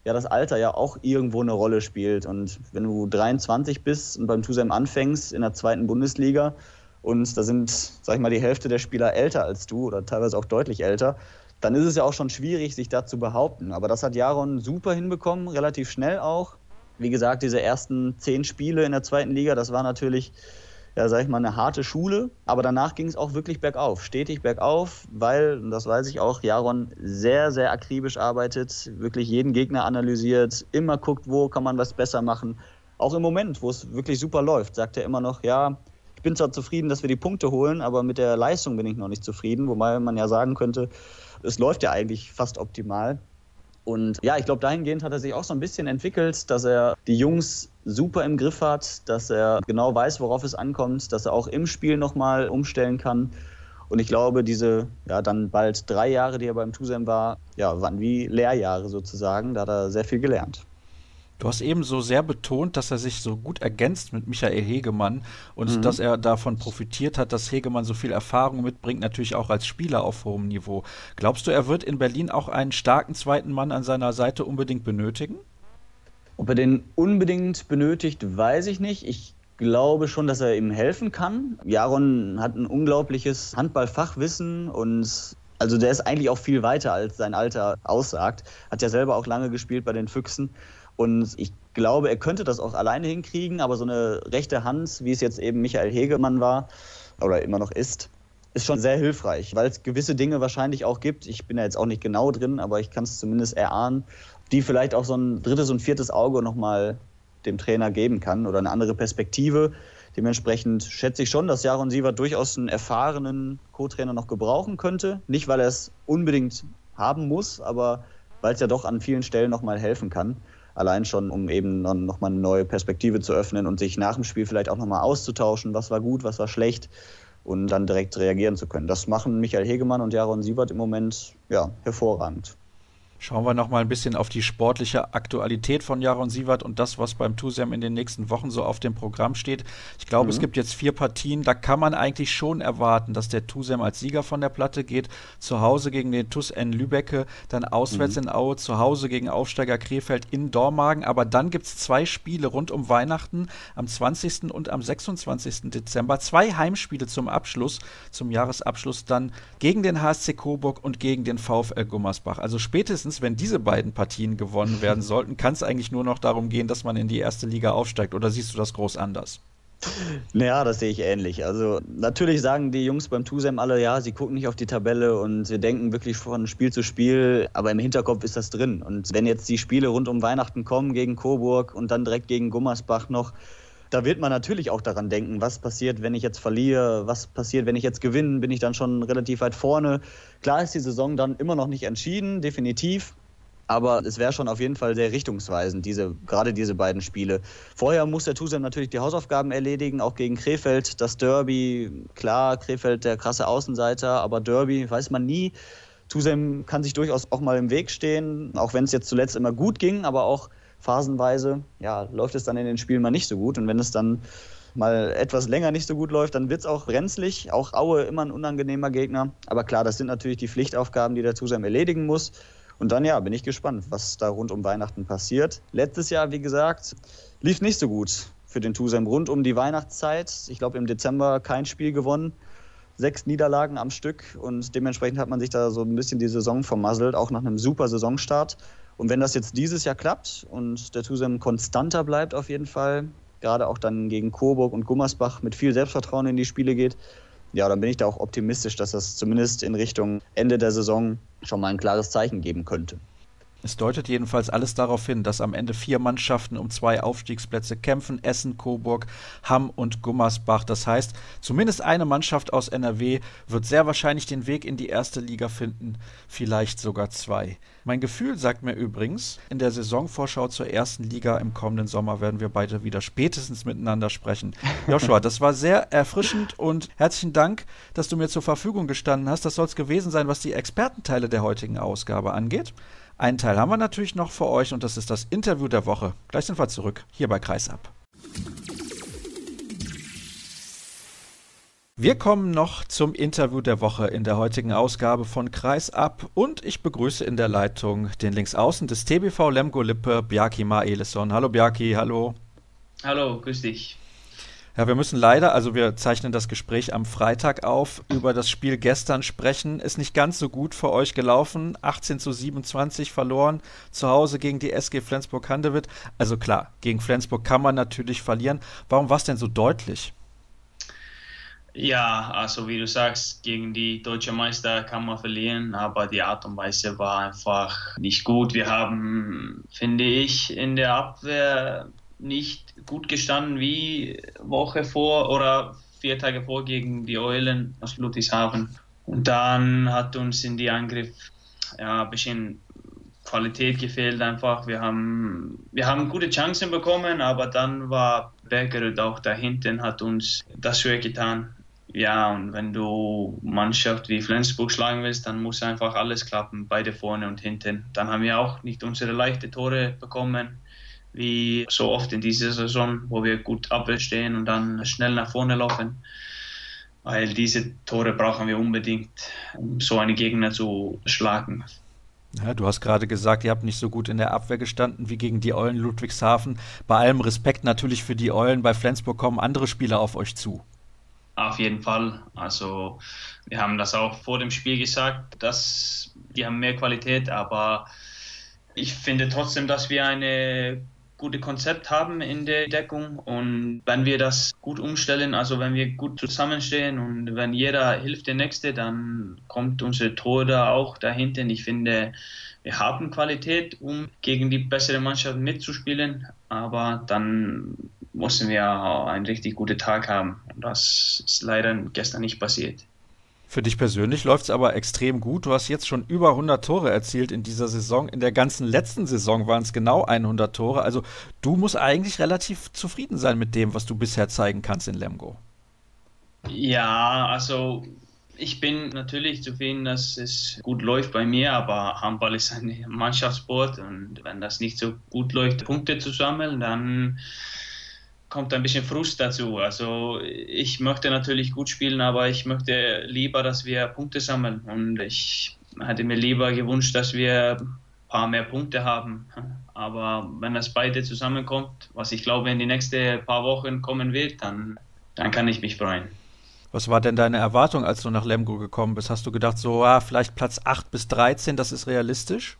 ja das Alter ja auch irgendwo eine Rolle spielt. Und wenn du 23 bist und beim Tusem anfängst in der zweiten Bundesliga und da sind, sag ich mal, die Hälfte der Spieler älter als du oder teilweise auch deutlich älter, dann ist es ja auch schon schwierig, sich da zu behaupten. Aber das hat Jaron super hinbekommen, relativ schnell auch. Wie gesagt, diese ersten zehn Spiele in der zweiten Liga, das war natürlich, ja, sag ich mal, eine harte Schule. Aber danach ging es auch wirklich bergauf, stetig bergauf, weil, und das weiß ich auch, Jaron sehr, sehr akribisch arbeitet, wirklich jeden Gegner analysiert, immer guckt, wo kann man was besser machen. Auch im Moment, wo es wirklich super läuft, sagt er immer noch, ja, bin zwar zufrieden, dass wir die Punkte holen, aber mit der Leistung bin ich noch nicht zufrieden, wobei man ja sagen könnte, es läuft ja eigentlich fast optimal. Und ja, ich glaube, dahingehend hat er sich auch so ein bisschen entwickelt, dass er die Jungs super im Griff hat, dass er genau weiß, worauf es ankommt, dass er auch im Spiel nochmal umstellen kann. Und ich glaube, diese ja dann bald drei Jahre, die er beim Tusem war, ja, waren wie Lehrjahre sozusagen. Da hat er sehr viel gelernt. Du hast eben so sehr betont, dass er sich so gut ergänzt mit Michael Hegemann und mhm. dass er davon profitiert hat, dass Hegemann so viel Erfahrung mitbringt, natürlich auch als Spieler auf hohem Niveau. Glaubst du, er wird in Berlin auch einen starken zweiten Mann an seiner Seite unbedingt benötigen? Ob er den unbedingt benötigt, weiß ich nicht. Ich glaube schon, dass er ihm helfen kann. Jaron hat ein unglaubliches Handballfachwissen und also der ist eigentlich auch viel weiter, als sein Alter aussagt. Hat ja selber auch lange gespielt bei den Füchsen. Und ich glaube, er könnte das auch alleine hinkriegen, aber so eine rechte Hand, wie es jetzt eben Michael Hegemann war oder immer noch ist, ist schon sehr hilfreich, weil es gewisse Dinge wahrscheinlich auch gibt. Ich bin ja jetzt auch nicht genau drin, aber ich kann es zumindest erahnen, die vielleicht auch so ein drittes und viertes Auge nochmal dem Trainer geben kann oder eine andere Perspektive. Dementsprechend schätze ich schon, dass Jaron Sievert durchaus einen erfahrenen Co-Trainer noch gebrauchen könnte. Nicht, weil er es unbedingt haben muss, aber weil es ja doch an vielen Stellen nochmal helfen kann. Allein schon, um eben nochmal eine neue Perspektive zu öffnen und sich nach dem Spiel vielleicht auch nochmal auszutauschen, was war gut, was war schlecht und dann direkt reagieren zu können. Das machen Michael Hegemann und Jaron Siebert im Moment ja, hervorragend. Schauen wir noch mal ein bisschen auf die sportliche Aktualität von Jaron Sievert und das, was beim Tusem in den nächsten Wochen so auf dem Programm steht. Ich glaube, mhm. es gibt jetzt vier Partien. Da kann man eigentlich schon erwarten, dass der Tusem als Sieger von der Platte geht. Zu Hause gegen den TuS N Lübecke, dann auswärts mhm. in Aue, zu Hause gegen Aufsteiger Krefeld in Dormagen. Aber dann gibt es zwei Spiele rund um Weihnachten am 20. und am 26. Dezember. Zwei Heimspiele zum Abschluss, zum Jahresabschluss dann gegen den HSC Coburg und gegen den VfL Gummersbach. Also spätestens spätestens, wenn diese beiden Partien gewonnen werden [laughs] sollten, kann es eigentlich nur noch darum gehen, dass man in die erste Liga aufsteigt. Oder siehst du das groß anders? Naja, das sehe ich ähnlich. Also natürlich sagen die Jungs beim Tusem alle, ja, sie gucken nicht auf die Tabelle und sie denken wirklich von Spiel zu Spiel, aber im Hinterkopf ist das drin. Und wenn jetzt die Spiele rund um Weihnachten kommen gegen Coburg und dann direkt gegen Gummersbach noch, da wird man natürlich auch daran denken, was passiert, wenn ich jetzt verliere, was passiert, wenn ich jetzt gewinne, bin ich dann schon relativ weit vorne. Klar ist die Saison dann immer noch nicht entschieden, definitiv. Aber es wäre schon auf jeden Fall sehr richtungsweisend, diese, gerade diese beiden Spiele. Vorher muss der Tusem natürlich die Hausaufgaben erledigen, auch gegen Krefeld. Das Derby, klar, Krefeld der krasse Außenseiter, aber Derby weiß man nie. Tusem kann sich durchaus auch mal im Weg stehen, auch wenn es jetzt zuletzt immer gut ging, aber auch phasenweise ja, läuft es dann in den Spielen mal nicht so gut. Und wenn es dann mal etwas länger nicht so gut läuft, dann wird es auch brenzlig. Auch Aue immer ein unangenehmer Gegner. Aber klar, das sind natürlich die Pflichtaufgaben, die der Zusam erledigen muss. Und dann ja, bin ich gespannt, was da rund um Weihnachten passiert. Letztes Jahr, wie gesagt, lief nicht so gut für den Tusam rund um die Weihnachtszeit. Ich glaube, im Dezember kein Spiel gewonnen. Sechs Niederlagen am Stück und dementsprechend hat man sich da so ein bisschen die Saison vermasselt, auch nach einem super Saisonstart. Und wenn das jetzt dieses Jahr klappt und der Tusem konstanter bleibt auf jeden Fall, gerade auch dann gegen Coburg und Gummersbach mit viel Selbstvertrauen in die Spiele geht, ja, dann bin ich da auch optimistisch, dass das zumindest in Richtung Ende der Saison schon mal ein klares Zeichen geben könnte. Es deutet jedenfalls alles darauf hin, dass am Ende vier Mannschaften um zwei Aufstiegsplätze kämpfen: Essen, Coburg, Hamm und Gummersbach. Das heißt, zumindest eine Mannschaft aus NRW wird sehr wahrscheinlich den Weg in die erste Liga finden, vielleicht sogar zwei. Mein Gefühl sagt mir übrigens, in der Saisonvorschau zur ersten Liga im kommenden Sommer werden wir beide wieder spätestens miteinander sprechen. [laughs] Joshua, das war sehr erfrischend und herzlichen Dank, dass du mir zur Verfügung gestanden hast. Das soll es gewesen sein, was die Expertenteile der heutigen Ausgabe angeht. Einen Teil haben wir natürlich noch für euch und das ist das Interview der Woche. Gleich sind wir zurück hier bei Kreisab. Wir kommen noch zum Interview der Woche in der heutigen Ausgabe von Kreisab und ich begrüße in der Leitung den Linksaußen des TBV Lemgo Lippe, Bjarki Maelison. Hallo Bjarki, hallo. Hallo, grüß dich. Ja, wir müssen leider, also wir zeichnen das Gespräch am Freitag auf, über das Spiel gestern sprechen. Ist nicht ganz so gut für euch gelaufen. 18 zu 27 verloren. Zu Hause gegen die SG Flensburg-Handewitt. Also klar, gegen Flensburg kann man natürlich verlieren. Warum war es denn so deutlich? Ja, also wie du sagst, gegen die deutsche Meister kann man verlieren, aber die Art und Weise war einfach nicht gut. Wir haben, finde ich, in der Abwehr nicht gut gestanden wie Woche vor oder vier Tage vor gegen die Eulen aus Ludwigshafen. Und dann hat uns in die Angriff ja, ein bisschen Qualität gefehlt einfach. Wir haben, wir haben gute Chancen bekommen, aber dann war Bergerud auch da hinten, hat uns das schwer getan. Ja, und wenn du Mannschaft wie Flensburg schlagen willst, dann muss einfach alles klappen, beide vorne und hinten. Dann haben wir auch nicht unsere leichten Tore bekommen wie so oft in dieser Saison, wo wir gut Abwehr stehen und dann schnell nach vorne laufen. Weil diese Tore brauchen wir unbedingt, um so einen Gegner zu schlagen. Ja, du hast gerade gesagt, ihr habt nicht so gut in der Abwehr gestanden wie gegen die Eulen Ludwigshafen. Bei allem Respekt natürlich für die Eulen, bei Flensburg kommen andere Spieler auf euch zu. Auf jeden Fall. Also wir haben das auch vor dem Spiel gesagt, dass die haben mehr Qualität, aber ich finde trotzdem, dass wir eine gute Konzept haben in der Deckung und wenn wir das gut umstellen, also wenn wir gut zusammenstehen und wenn jeder hilft der Nächste, dann kommt unsere Tor da auch dahinter. Ich finde, wir haben Qualität, um gegen die bessere Mannschaft mitzuspielen, aber dann mussten wir einen richtig guten Tag haben. Und das ist leider gestern nicht passiert. Für dich persönlich läuft es aber extrem gut. Du hast jetzt schon über 100 Tore erzielt in dieser Saison. In der ganzen letzten Saison waren es genau 100 Tore. Also du musst eigentlich relativ zufrieden sein mit dem, was du bisher zeigen kannst in Lemgo. Ja, also ich bin natürlich zufrieden, dass es gut läuft bei mir, aber Handball ist ein Mannschaftssport und wenn das nicht so gut läuft, Punkte zu sammeln, dann kommt ein bisschen Frust dazu. Also ich möchte natürlich gut spielen, aber ich möchte lieber, dass wir Punkte sammeln. Und ich hätte mir lieber gewünscht, dass wir ein paar mehr Punkte haben. Aber wenn das beide zusammenkommt, was ich glaube in die nächsten paar Wochen kommen wird, dann, dann kann ich mich freuen. Was war denn deine Erwartung, als du nach Lemgo gekommen bist? Hast du gedacht, so, ah, vielleicht Platz 8 bis 13, das ist realistisch?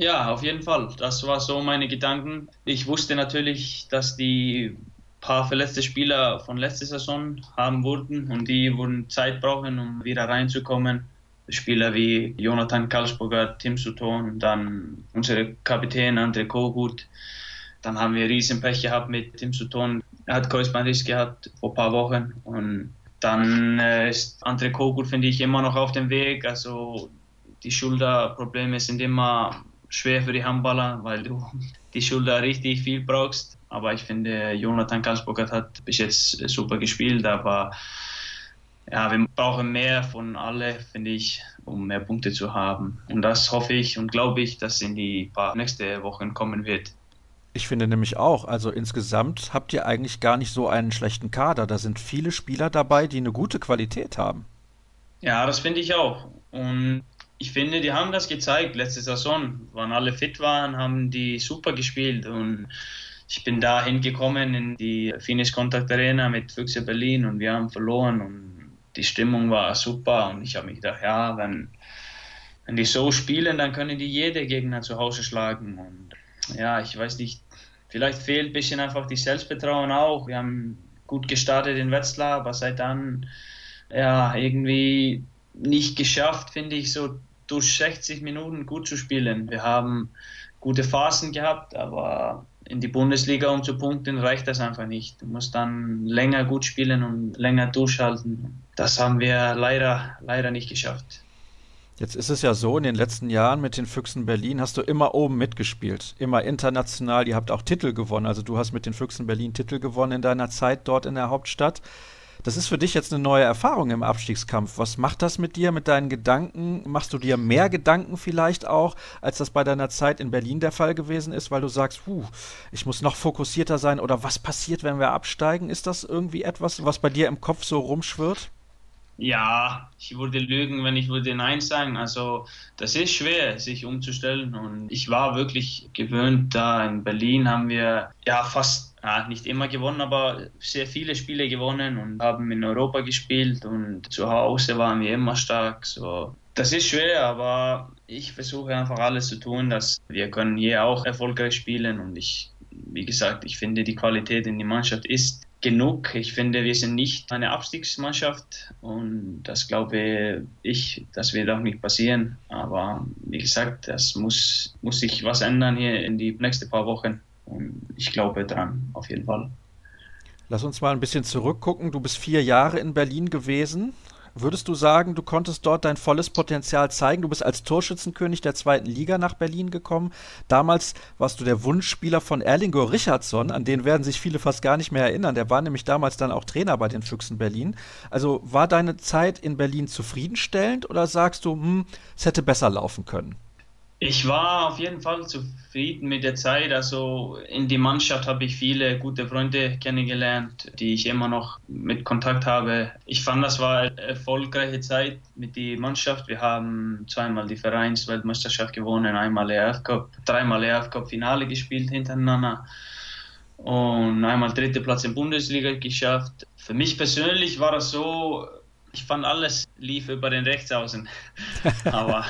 Ja, auf jeden Fall. Das war so meine Gedanken. Ich wusste natürlich, dass die paar verletzte Spieler von letzter Saison haben wurden und die wurden Zeit brauchen, um wieder reinzukommen. Spieler wie Jonathan Karlsburger, Tim Sutton, dann unsere Kapitän André Kogut. Dann haben wir riesen Pech gehabt mit Tim Sutton. Er hat Kreuzbandriss gehabt vor ein paar Wochen und dann äh, ist André Kogut, finde ich, immer noch auf dem Weg. Also die Schulterprobleme sind immer schwer für die Handballer, weil du [laughs] die Schulter richtig viel brauchst. Aber ich finde, Jonathan Karlsburger hat bis jetzt super gespielt, aber ja, wir brauchen mehr von alle, finde ich, um mehr Punkte zu haben. Und das hoffe ich und glaube ich, dass in die paar nächste Wochen kommen wird. Ich finde nämlich auch, also insgesamt habt ihr eigentlich gar nicht so einen schlechten Kader. Da sind viele Spieler dabei, die eine gute Qualität haben. Ja, das finde ich auch. Und ich finde, die haben das gezeigt letzte Saison. Wann alle fit waren, haben die super gespielt. Und ich bin da hingekommen in die Finnish Contact Arena mit Füchse Berlin und wir haben verloren und die Stimmung war super. Und ich habe mich gedacht, ja, wenn, wenn die so spielen, dann können die jede Gegner zu Hause schlagen. Und ja, ich weiß nicht, vielleicht fehlt ein bisschen einfach die Selbstbetrauen auch. Wir haben gut gestartet in Wetzlar, aber seit dann ja irgendwie nicht geschafft, finde ich, so durch 60 Minuten gut zu spielen. Wir haben gute Phasen gehabt, aber in die Bundesliga um zu punkten reicht das einfach nicht. Du musst dann länger gut spielen und länger durchhalten. Das haben wir leider, leider nicht geschafft. Jetzt ist es ja so, in den letzten Jahren mit den Füchsen Berlin hast du immer oben mitgespielt, immer international. Ihr habt auch Titel gewonnen. Also du hast mit den Füchsen Berlin Titel gewonnen in deiner Zeit dort in der Hauptstadt. Das ist für dich jetzt eine neue Erfahrung im Abstiegskampf. Was macht das mit dir, mit deinen Gedanken? Machst du dir mehr Gedanken vielleicht auch, als das bei deiner Zeit in Berlin der Fall gewesen ist, weil du sagst, puh, ich muss noch fokussierter sein oder was passiert, wenn wir absteigen? Ist das irgendwie etwas, was bei dir im Kopf so rumschwirrt? Ja, ich würde lügen, wenn ich würde Nein sagen. Also das ist schwer, sich umzustellen. Und ich war wirklich gewöhnt, da in Berlin haben wir ja fast ja, nicht immer gewonnen, aber sehr viele Spiele gewonnen und haben in Europa gespielt und zu Hause waren wir immer stark. So. Das ist schwer, aber ich versuche einfach alles zu tun, dass wir können hier auch erfolgreich spielen und ich, wie gesagt, ich finde die Qualität in die Mannschaft ist genug. Ich finde, wir sind nicht eine Abstiegsmannschaft und das glaube ich, das wird auch nicht passieren. Aber wie gesagt, das muss, muss sich was ändern hier in die nächsten paar Wochen. Ich glaube dran, auf jeden Fall. Lass uns mal ein bisschen zurückgucken. Du bist vier Jahre in Berlin gewesen. Würdest du sagen, du konntest dort dein volles Potenzial zeigen? Du bist als Torschützenkönig der zweiten Liga nach Berlin gekommen. Damals warst du der Wunschspieler von Erlingo Richardson, an den werden sich viele fast gar nicht mehr erinnern. Der war nämlich damals dann auch Trainer bei den Füchsen Berlin. Also war deine Zeit in Berlin zufriedenstellend oder sagst du, hm, es hätte besser laufen können? Ich war auf jeden Fall zufrieden mit der Zeit. Also in die Mannschaft habe ich viele gute Freunde kennengelernt, die ich immer noch mit Kontakt habe. Ich fand, das war eine erfolgreiche Zeit mit der Mannschaft. Wir haben zweimal die Vereinsweltmeisterschaft gewonnen, einmal ERF Cup, dreimal ERF Cup Finale gespielt hintereinander und einmal dritte Platz in Bundesliga geschafft. Für mich persönlich war das so, ich fand alles lief über den Rechtsaußen. [laughs] aber,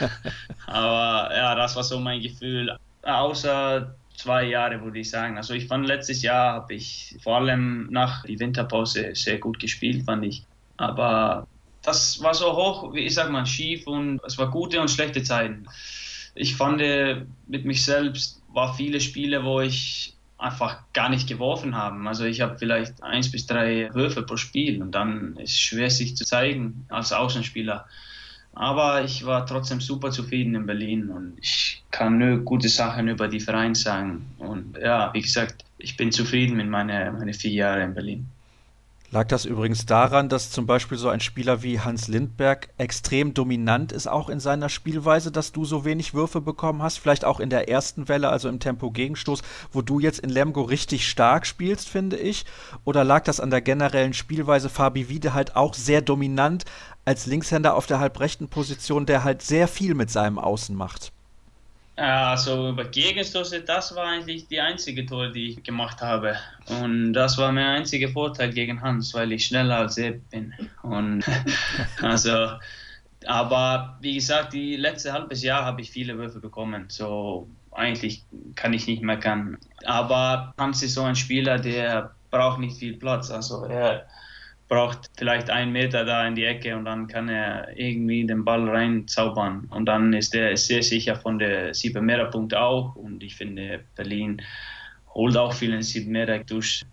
aber ja, das war so mein Gefühl. Außer zwei Jahre, würde ich sagen. Also ich fand letztes Jahr habe ich vor allem nach der Winterpause sehr gut gespielt, fand ich. Aber das war so hoch, wie ich sag mal, schief und es war gute und schlechte Zeiten. Ich fand mit mich selbst war viele Spiele, wo ich einfach gar nicht geworfen haben. Also ich habe vielleicht eins bis drei Würfe pro Spiel und dann ist es schwer sich zu zeigen als Außenspieler. Aber ich war trotzdem super zufrieden in Berlin und ich kann nur gute Sachen über die Verein sagen. Und ja, wie gesagt, ich bin zufrieden mit meinen meine vier Jahren in Berlin. Lag das übrigens daran, dass zum Beispiel so ein Spieler wie Hans Lindberg extrem dominant ist, auch in seiner Spielweise, dass du so wenig Würfe bekommen hast? Vielleicht auch in der ersten Welle, also im Tempo-Gegenstoß, wo du jetzt in Lemgo richtig stark spielst, finde ich? Oder lag das an der generellen Spielweise? Fabi Wiede halt auch sehr dominant als Linkshänder auf der halbrechten Position, der halt sehr viel mit seinem Außen macht. Also über Gegenstoße, das war eigentlich die einzige Tor, die ich gemacht habe. Und das war mein einziger Vorteil gegen Hans, weil ich schneller als er bin. Und [laughs] also, aber wie gesagt, die letzte halbes Jahr habe ich viele Würfe bekommen. So eigentlich kann ich nicht meckern. Aber Hans ist so ein Spieler, der braucht nicht viel Platz. Also er braucht vielleicht einen Meter da in die Ecke und dann kann er irgendwie den Ball reinzaubern. Und dann ist er sehr sicher von der 7 Meter Punkt auch. Und ich finde, Berlin holt auch vielen 7 Meter durch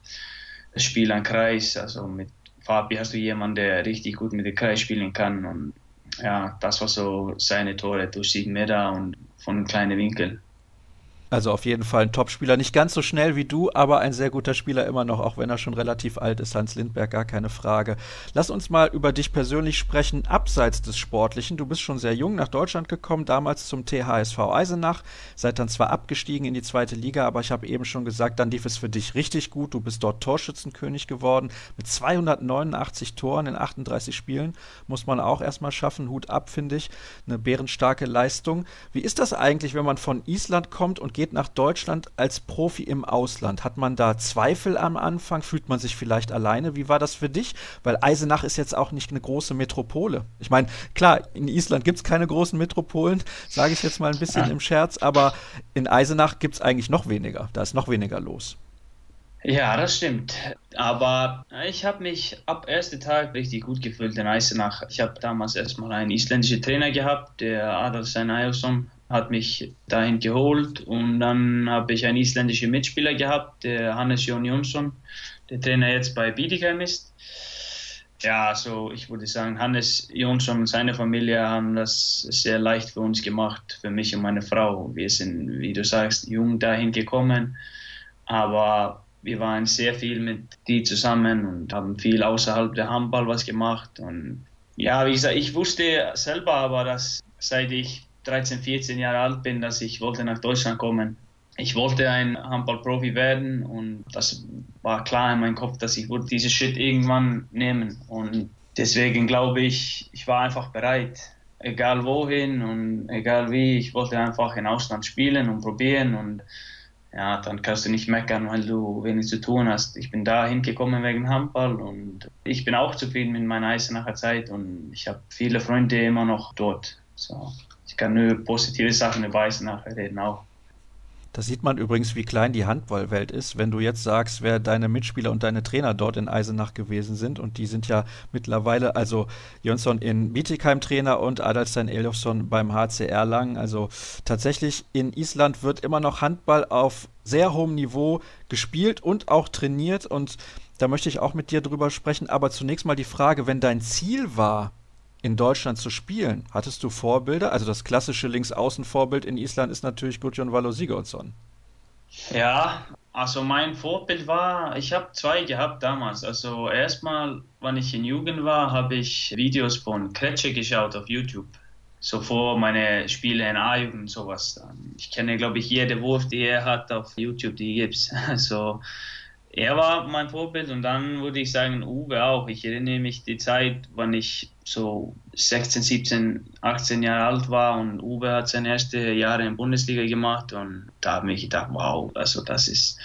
das Spiel an Kreis. Also mit Fabi hast du jemanden, der richtig gut mit dem Kreis spielen kann. Und ja, das war so seine Tore durch 7 Meter und von kleinen Winkeln. Also auf jeden Fall ein Topspieler. Nicht ganz so schnell wie du, aber ein sehr guter Spieler immer noch, auch wenn er schon relativ alt ist. Hans Lindberg, gar keine Frage. Lass uns mal über dich persönlich sprechen, abseits des Sportlichen. Du bist schon sehr jung nach Deutschland gekommen, damals zum THSV Eisenach. Seid dann zwar abgestiegen in die zweite Liga, aber ich habe eben schon gesagt, dann lief es für dich richtig gut. Du bist dort Torschützenkönig geworden mit 289 Toren in 38 Spielen. Muss man auch erstmal schaffen. Hut ab, finde ich. Eine bärenstarke Leistung. Wie ist das eigentlich, wenn man von Island kommt und geht nach Deutschland als Profi im Ausland. Hat man da Zweifel am Anfang? Fühlt man sich vielleicht alleine? Wie war das für dich? Weil Eisenach ist jetzt auch nicht eine große Metropole. Ich meine, klar, in Island gibt es keine großen Metropolen, sage ich jetzt mal ein bisschen im Scherz, aber in Eisenach gibt es eigentlich noch weniger. Da ist noch weniger los. Ja, das stimmt. Aber ich habe mich ab ersten Tag richtig gut gefühlt in Eisenach. Ich habe damals erstmal einen isländischen Trainer gehabt, der Adolfsson Ayosson hat mich dahin geholt und dann habe ich einen isländischen Mitspieler gehabt, der Hannes Jon Jonsson, der Trainer jetzt bei Bietigheim ist. Ja, also ich würde sagen, Hannes Jonsson und seine Familie haben das sehr leicht für uns gemacht, für mich und meine Frau. Wir sind, wie du sagst, jung dahin gekommen, aber wir waren sehr viel mit die zusammen und haben viel außerhalb der Handball was gemacht. Und ja, wie gesagt, ich wusste selber aber, dass seit ich 13, 14 Jahre alt bin, dass ich wollte nach Deutschland kommen. Ich wollte ein Handballprofi werden und das war klar in meinem Kopf, dass ich würde diesen Schritt irgendwann nehmen. Und deswegen glaube ich, ich war einfach bereit, egal wohin und egal wie, ich wollte einfach in Ausland spielen und probieren und ja, dann kannst du nicht meckern, weil du wenig zu tun hast. Ich bin da hingekommen wegen Handball und ich bin auch zufrieden mit meiner Eisenacher Zeit und ich habe viele Freunde immer noch dort. So ich kann nur positive Sachen über Eisenach reden auch. Da sieht man übrigens, wie klein die Handballwelt ist, wenn du jetzt sagst, wer deine Mitspieler und deine Trainer dort in Eisenach gewesen sind. Und die sind ja mittlerweile, also Jönsson in Bietigheim Trainer und Adalstein Eljofsson beim HCR Lang. Also tatsächlich in Island wird immer noch Handball auf sehr hohem Niveau gespielt und auch trainiert. Und da möchte ich auch mit dir drüber sprechen. Aber zunächst mal die Frage, wenn dein Ziel war, in Deutschland zu spielen. Hattest du Vorbilder? Also das klassische Linksaußen-Vorbild in Island ist natürlich Gudjon Valo Sigurdsson. Ja, also mein Vorbild war, ich habe zwei gehabt damals. Also erstmal, wenn ich in Jugend war, habe ich Videos von Kretsche geschaut auf YouTube. so vor meine Spiele in A-Jugend und sowas. Ich kenne, glaube ich, jede Wurf, die er hat auf YouTube, die gibt's. [laughs] Also er war mein Vorbild und dann würde ich sagen, Uwe auch. Ich erinnere mich die Zeit, wann ich so 16, 17, 18 Jahre alt war und Uwe hat seine ersten Jahre in Bundesliga gemacht und da habe ich gedacht, wow, also das ist,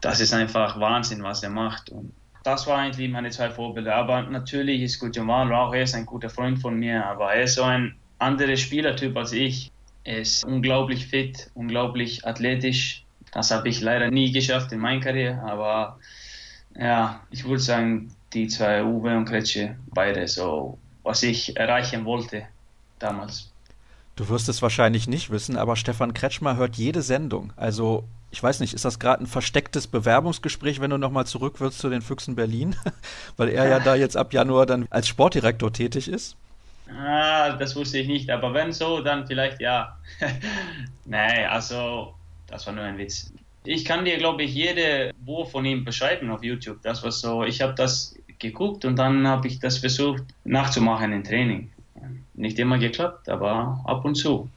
das ist einfach Wahnsinn, was er macht. Und das waren eigentlich meine zwei Vorbilder. Aber natürlich ist Gutimalo auch, er ist ein guter Freund von mir, aber er ist so ein anderer Spielertyp als ich. Er ist unglaublich fit, unglaublich athletisch, das habe ich leider nie geschafft in meiner Karriere, aber ja, ich würde sagen, die zwei, Uwe und Kretsche, beide so, was ich erreichen wollte damals. Du wirst es wahrscheinlich nicht wissen, aber Stefan Kretschmer hört jede Sendung. Also, ich weiß nicht, ist das gerade ein verstecktes Bewerbungsgespräch, wenn du nochmal zurück wirst zu den Füchsen Berlin? [laughs] Weil er ja da jetzt ab Januar dann als Sportdirektor tätig ist. Ah, das wusste ich nicht, aber wenn so, dann vielleicht ja. [laughs] nee, also das war nur ein Witz. Ich kann dir, glaube ich, jede Wurf von ihm beschreiben auf YouTube. Das war so, ich habe das geguckt und dann habe ich das versucht nachzumachen im Training. Nicht immer geklappt, aber ab und zu.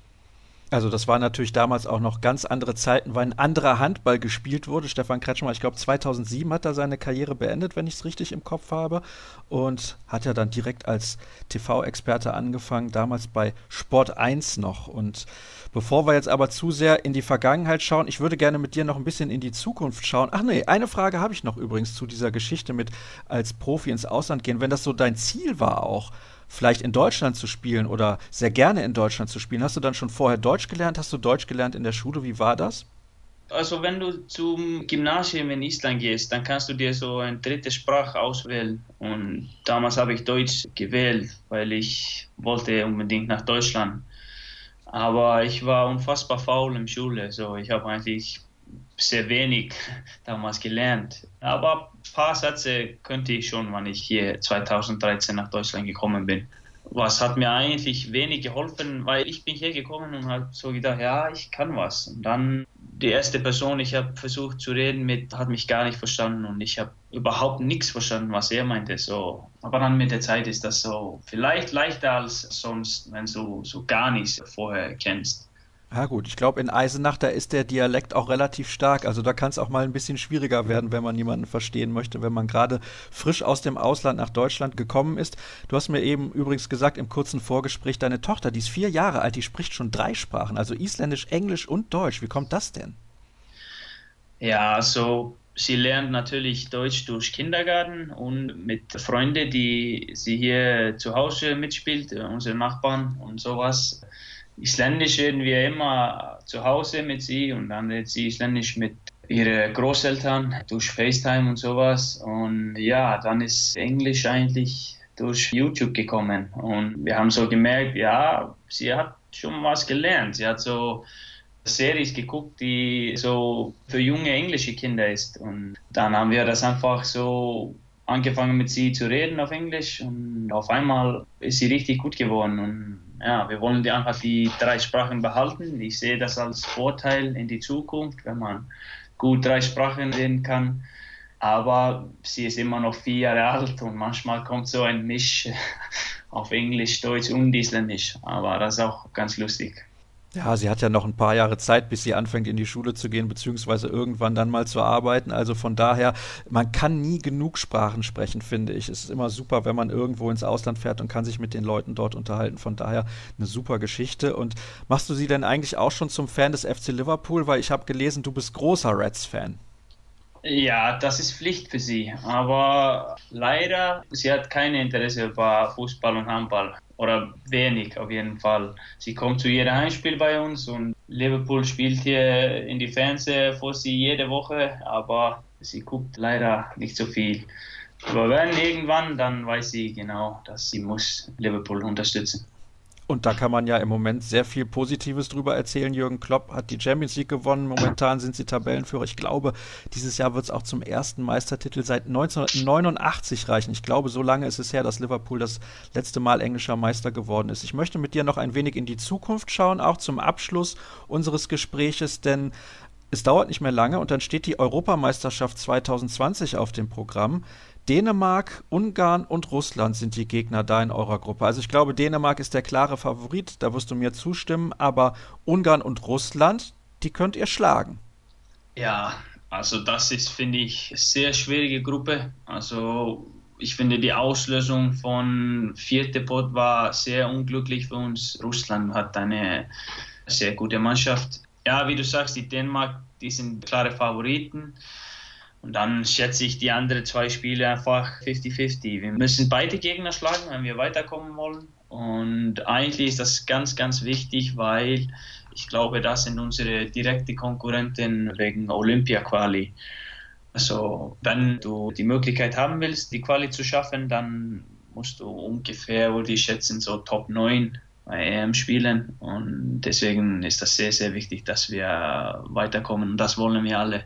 Also das war natürlich damals auch noch ganz andere Zeiten, weil ein anderer Handball gespielt wurde. Stefan Kretschmer, ich glaube 2007 hat er seine Karriere beendet, wenn ich es richtig im Kopf habe. Und hat ja dann direkt als TV-Experte angefangen, damals bei Sport 1 noch. Und bevor wir jetzt aber zu sehr in die Vergangenheit schauen, ich würde gerne mit dir noch ein bisschen in die Zukunft schauen. Ach nee, eine Frage habe ich noch übrigens zu dieser Geschichte mit als Profi ins Ausland gehen. Wenn das so dein Ziel war auch, vielleicht in Deutschland zu spielen oder sehr gerne in Deutschland zu spielen. Hast du dann schon vorher Deutsch gelernt? Hast du Deutsch gelernt in der Schule? Wie war das? Also wenn du zum Gymnasium in Island gehst, dann kannst du dir so eine dritte Sprache auswählen. Und damals habe ich Deutsch gewählt, weil ich wollte unbedingt nach Deutschland. Aber ich war unfassbar faul in Schule. So, ich habe eigentlich sehr wenig [laughs] damals gelernt. Aber ein paar Sätze könnte ich schon, wann ich hier 2013 nach Deutschland gekommen bin. Was hat mir eigentlich wenig geholfen, weil ich bin hier gekommen und habe so gedacht, ja, ich kann was. Und dann die erste Person, ich habe versucht zu reden mit, hat mich gar nicht verstanden und ich habe überhaupt nichts verstanden, was er meinte. So, aber dann mit der Zeit ist das so vielleicht leichter als sonst, wenn du so gar nichts vorher kennst. Ja gut, ich glaube, in Eisenach, da ist der Dialekt auch relativ stark. Also da kann es auch mal ein bisschen schwieriger werden, wenn man jemanden verstehen möchte, wenn man gerade frisch aus dem Ausland nach Deutschland gekommen ist. Du hast mir eben übrigens gesagt im kurzen Vorgespräch, deine Tochter, die ist vier Jahre alt, die spricht schon drei Sprachen, also Isländisch, Englisch und Deutsch. Wie kommt das denn? Ja, also sie lernt natürlich Deutsch durch Kindergarten und mit Freunden, die sie hier zu Hause mitspielt, unsere Nachbarn und sowas. Isländisch reden wir immer zu Hause mit sie und dann redet sie Isländisch mit ihren Großeltern durch FaceTime und sowas. Und ja, dann ist Englisch eigentlich durch YouTube gekommen. Und wir haben so gemerkt, ja, sie hat schon was gelernt. Sie hat so Series geguckt, die so für junge englische Kinder ist. Und dann haben wir das einfach so angefangen mit sie zu reden auf Englisch und auf einmal ist sie richtig gut geworden. Und ja, wir wollen die einfach die drei Sprachen behalten. Ich sehe das als Vorteil in die Zukunft, wenn man gut drei Sprachen reden kann. Aber sie ist immer noch vier Jahre alt und manchmal kommt so ein Misch [laughs] auf Englisch, Deutsch und Isländisch. Aber das ist auch ganz lustig. Ja, sie hat ja noch ein paar Jahre Zeit, bis sie anfängt, in die Schule zu gehen, beziehungsweise irgendwann dann mal zu arbeiten. Also von daher, man kann nie genug Sprachen sprechen, finde ich. Es ist immer super, wenn man irgendwo ins Ausland fährt und kann sich mit den Leuten dort unterhalten. Von daher eine super Geschichte. Und machst du sie denn eigentlich auch schon zum Fan des FC Liverpool? Weil ich habe gelesen, du bist großer Reds-Fan. Ja, das ist Pflicht für sie. Aber leider, sie hat kein Interesse bei Fußball und Handball oder wenig auf jeden Fall. Sie kommt zu jedem Heimspiel bei uns und Liverpool spielt hier in die Fernsehen vor sie jede Woche, aber sie guckt leider nicht so viel. Aber wenn irgendwann, dann weiß sie genau, dass sie muss Liverpool unterstützen. Und da kann man ja im Moment sehr viel Positives drüber erzählen. Jürgen Klopp hat die Champions League gewonnen. Momentan sind sie Tabellenführer. Ich glaube, dieses Jahr wird es auch zum ersten Meistertitel seit 1989 reichen. Ich glaube, so lange ist es her, dass Liverpool das letzte Mal englischer Meister geworden ist. Ich möchte mit dir noch ein wenig in die Zukunft schauen, auch zum Abschluss unseres Gespräches, denn es dauert nicht mehr lange und dann steht die Europameisterschaft 2020 auf dem Programm. Dänemark, Ungarn und Russland sind die Gegner da in eurer Gruppe. Also ich glaube, Dänemark ist der klare Favorit, da wirst du mir zustimmen, aber Ungarn und Russland, die könnt ihr schlagen. Ja, also das ist, finde ich, eine sehr schwierige Gruppe. Also ich finde, die Auslösung von vierte Pot war sehr unglücklich für uns. Russland hat eine sehr gute Mannschaft. Ja, wie du sagst, die Dänemark, die sind klare Favoriten. Und dann schätze ich die anderen zwei Spiele einfach 50-50. Wir müssen beide Gegner schlagen, wenn wir weiterkommen wollen. Und eigentlich ist das ganz, ganz wichtig, weil ich glaube, das sind unsere direkten Konkurrenten wegen Olympia-Quali. Also, wenn du die Möglichkeit haben willst, die Quali zu schaffen, dann musst du ungefähr, würde ich schätzen, so Top 9 bei EM spielen. Und deswegen ist das sehr, sehr wichtig, dass wir weiterkommen. Und das wollen wir alle.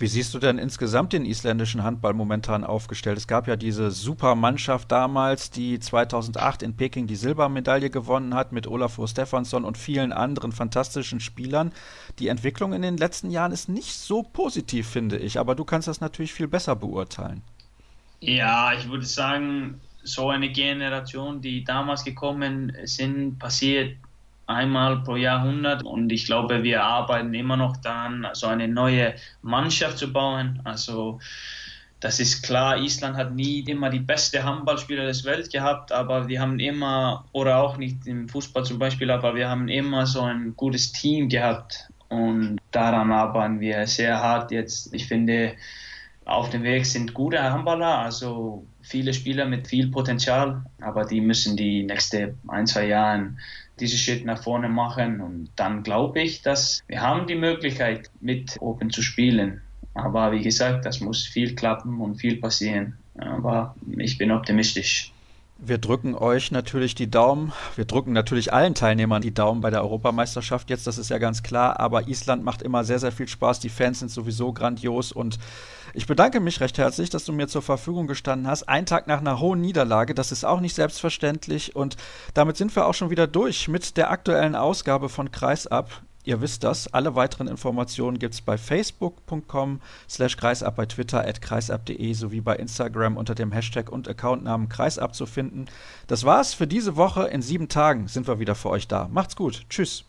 Wie siehst du denn insgesamt den isländischen Handball momentan aufgestellt? Es gab ja diese super Mannschaft damals, die 2008 in Peking die Silbermedaille gewonnen hat mit Olafur Stefansson und vielen anderen fantastischen Spielern. Die Entwicklung in den letzten Jahren ist nicht so positiv, finde ich, aber du kannst das natürlich viel besser beurteilen. Ja, ich würde sagen, so eine Generation, die damals gekommen sind, passiert einmal pro Jahrhundert und ich glaube, wir arbeiten immer noch daran, so eine neue Mannschaft zu bauen. Also das ist klar, Island hat nie immer die beste Handballspieler des Welt gehabt, aber wir haben immer, oder auch nicht im Fußball zum Beispiel, aber wir haben immer so ein gutes Team gehabt und daran arbeiten wir sehr hart jetzt. Ich finde, auf dem Weg sind gute Handballer, also viele Spieler mit viel Potenzial, aber die müssen die nächsten ein, zwei Jahre diesen Schritt nach vorne machen und dann glaube ich, dass wir haben die Möglichkeit mit Open zu spielen. Aber wie gesagt, das muss viel klappen und viel passieren. Aber ich bin optimistisch. Wir drücken euch natürlich die Daumen. Wir drücken natürlich allen Teilnehmern die Daumen bei der Europameisterschaft jetzt, das ist ja ganz klar. Aber Island macht immer sehr, sehr viel Spaß. Die Fans sind sowieso grandios. Und ich bedanke mich recht herzlich, dass du mir zur Verfügung gestanden hast. Ein Tag nach einer hohen Niederlage, das ist auch nicht selbstverständlich. Und damit sind wir auch schon wieder durch mit der aktuellen Ausgabe von Kreisab. Ihr wisst das. Alle weiteren Informationen gibt es bei facebook.com slash kreisab, bei Twitter at kreisab.de sowie bei Instagram unter dem Hashtag und Accountnamen kreisab zu finden. Das war's für diese Woche. In sieben Tagen sind wir wieder für euch da. Macht's gut. Tschüss.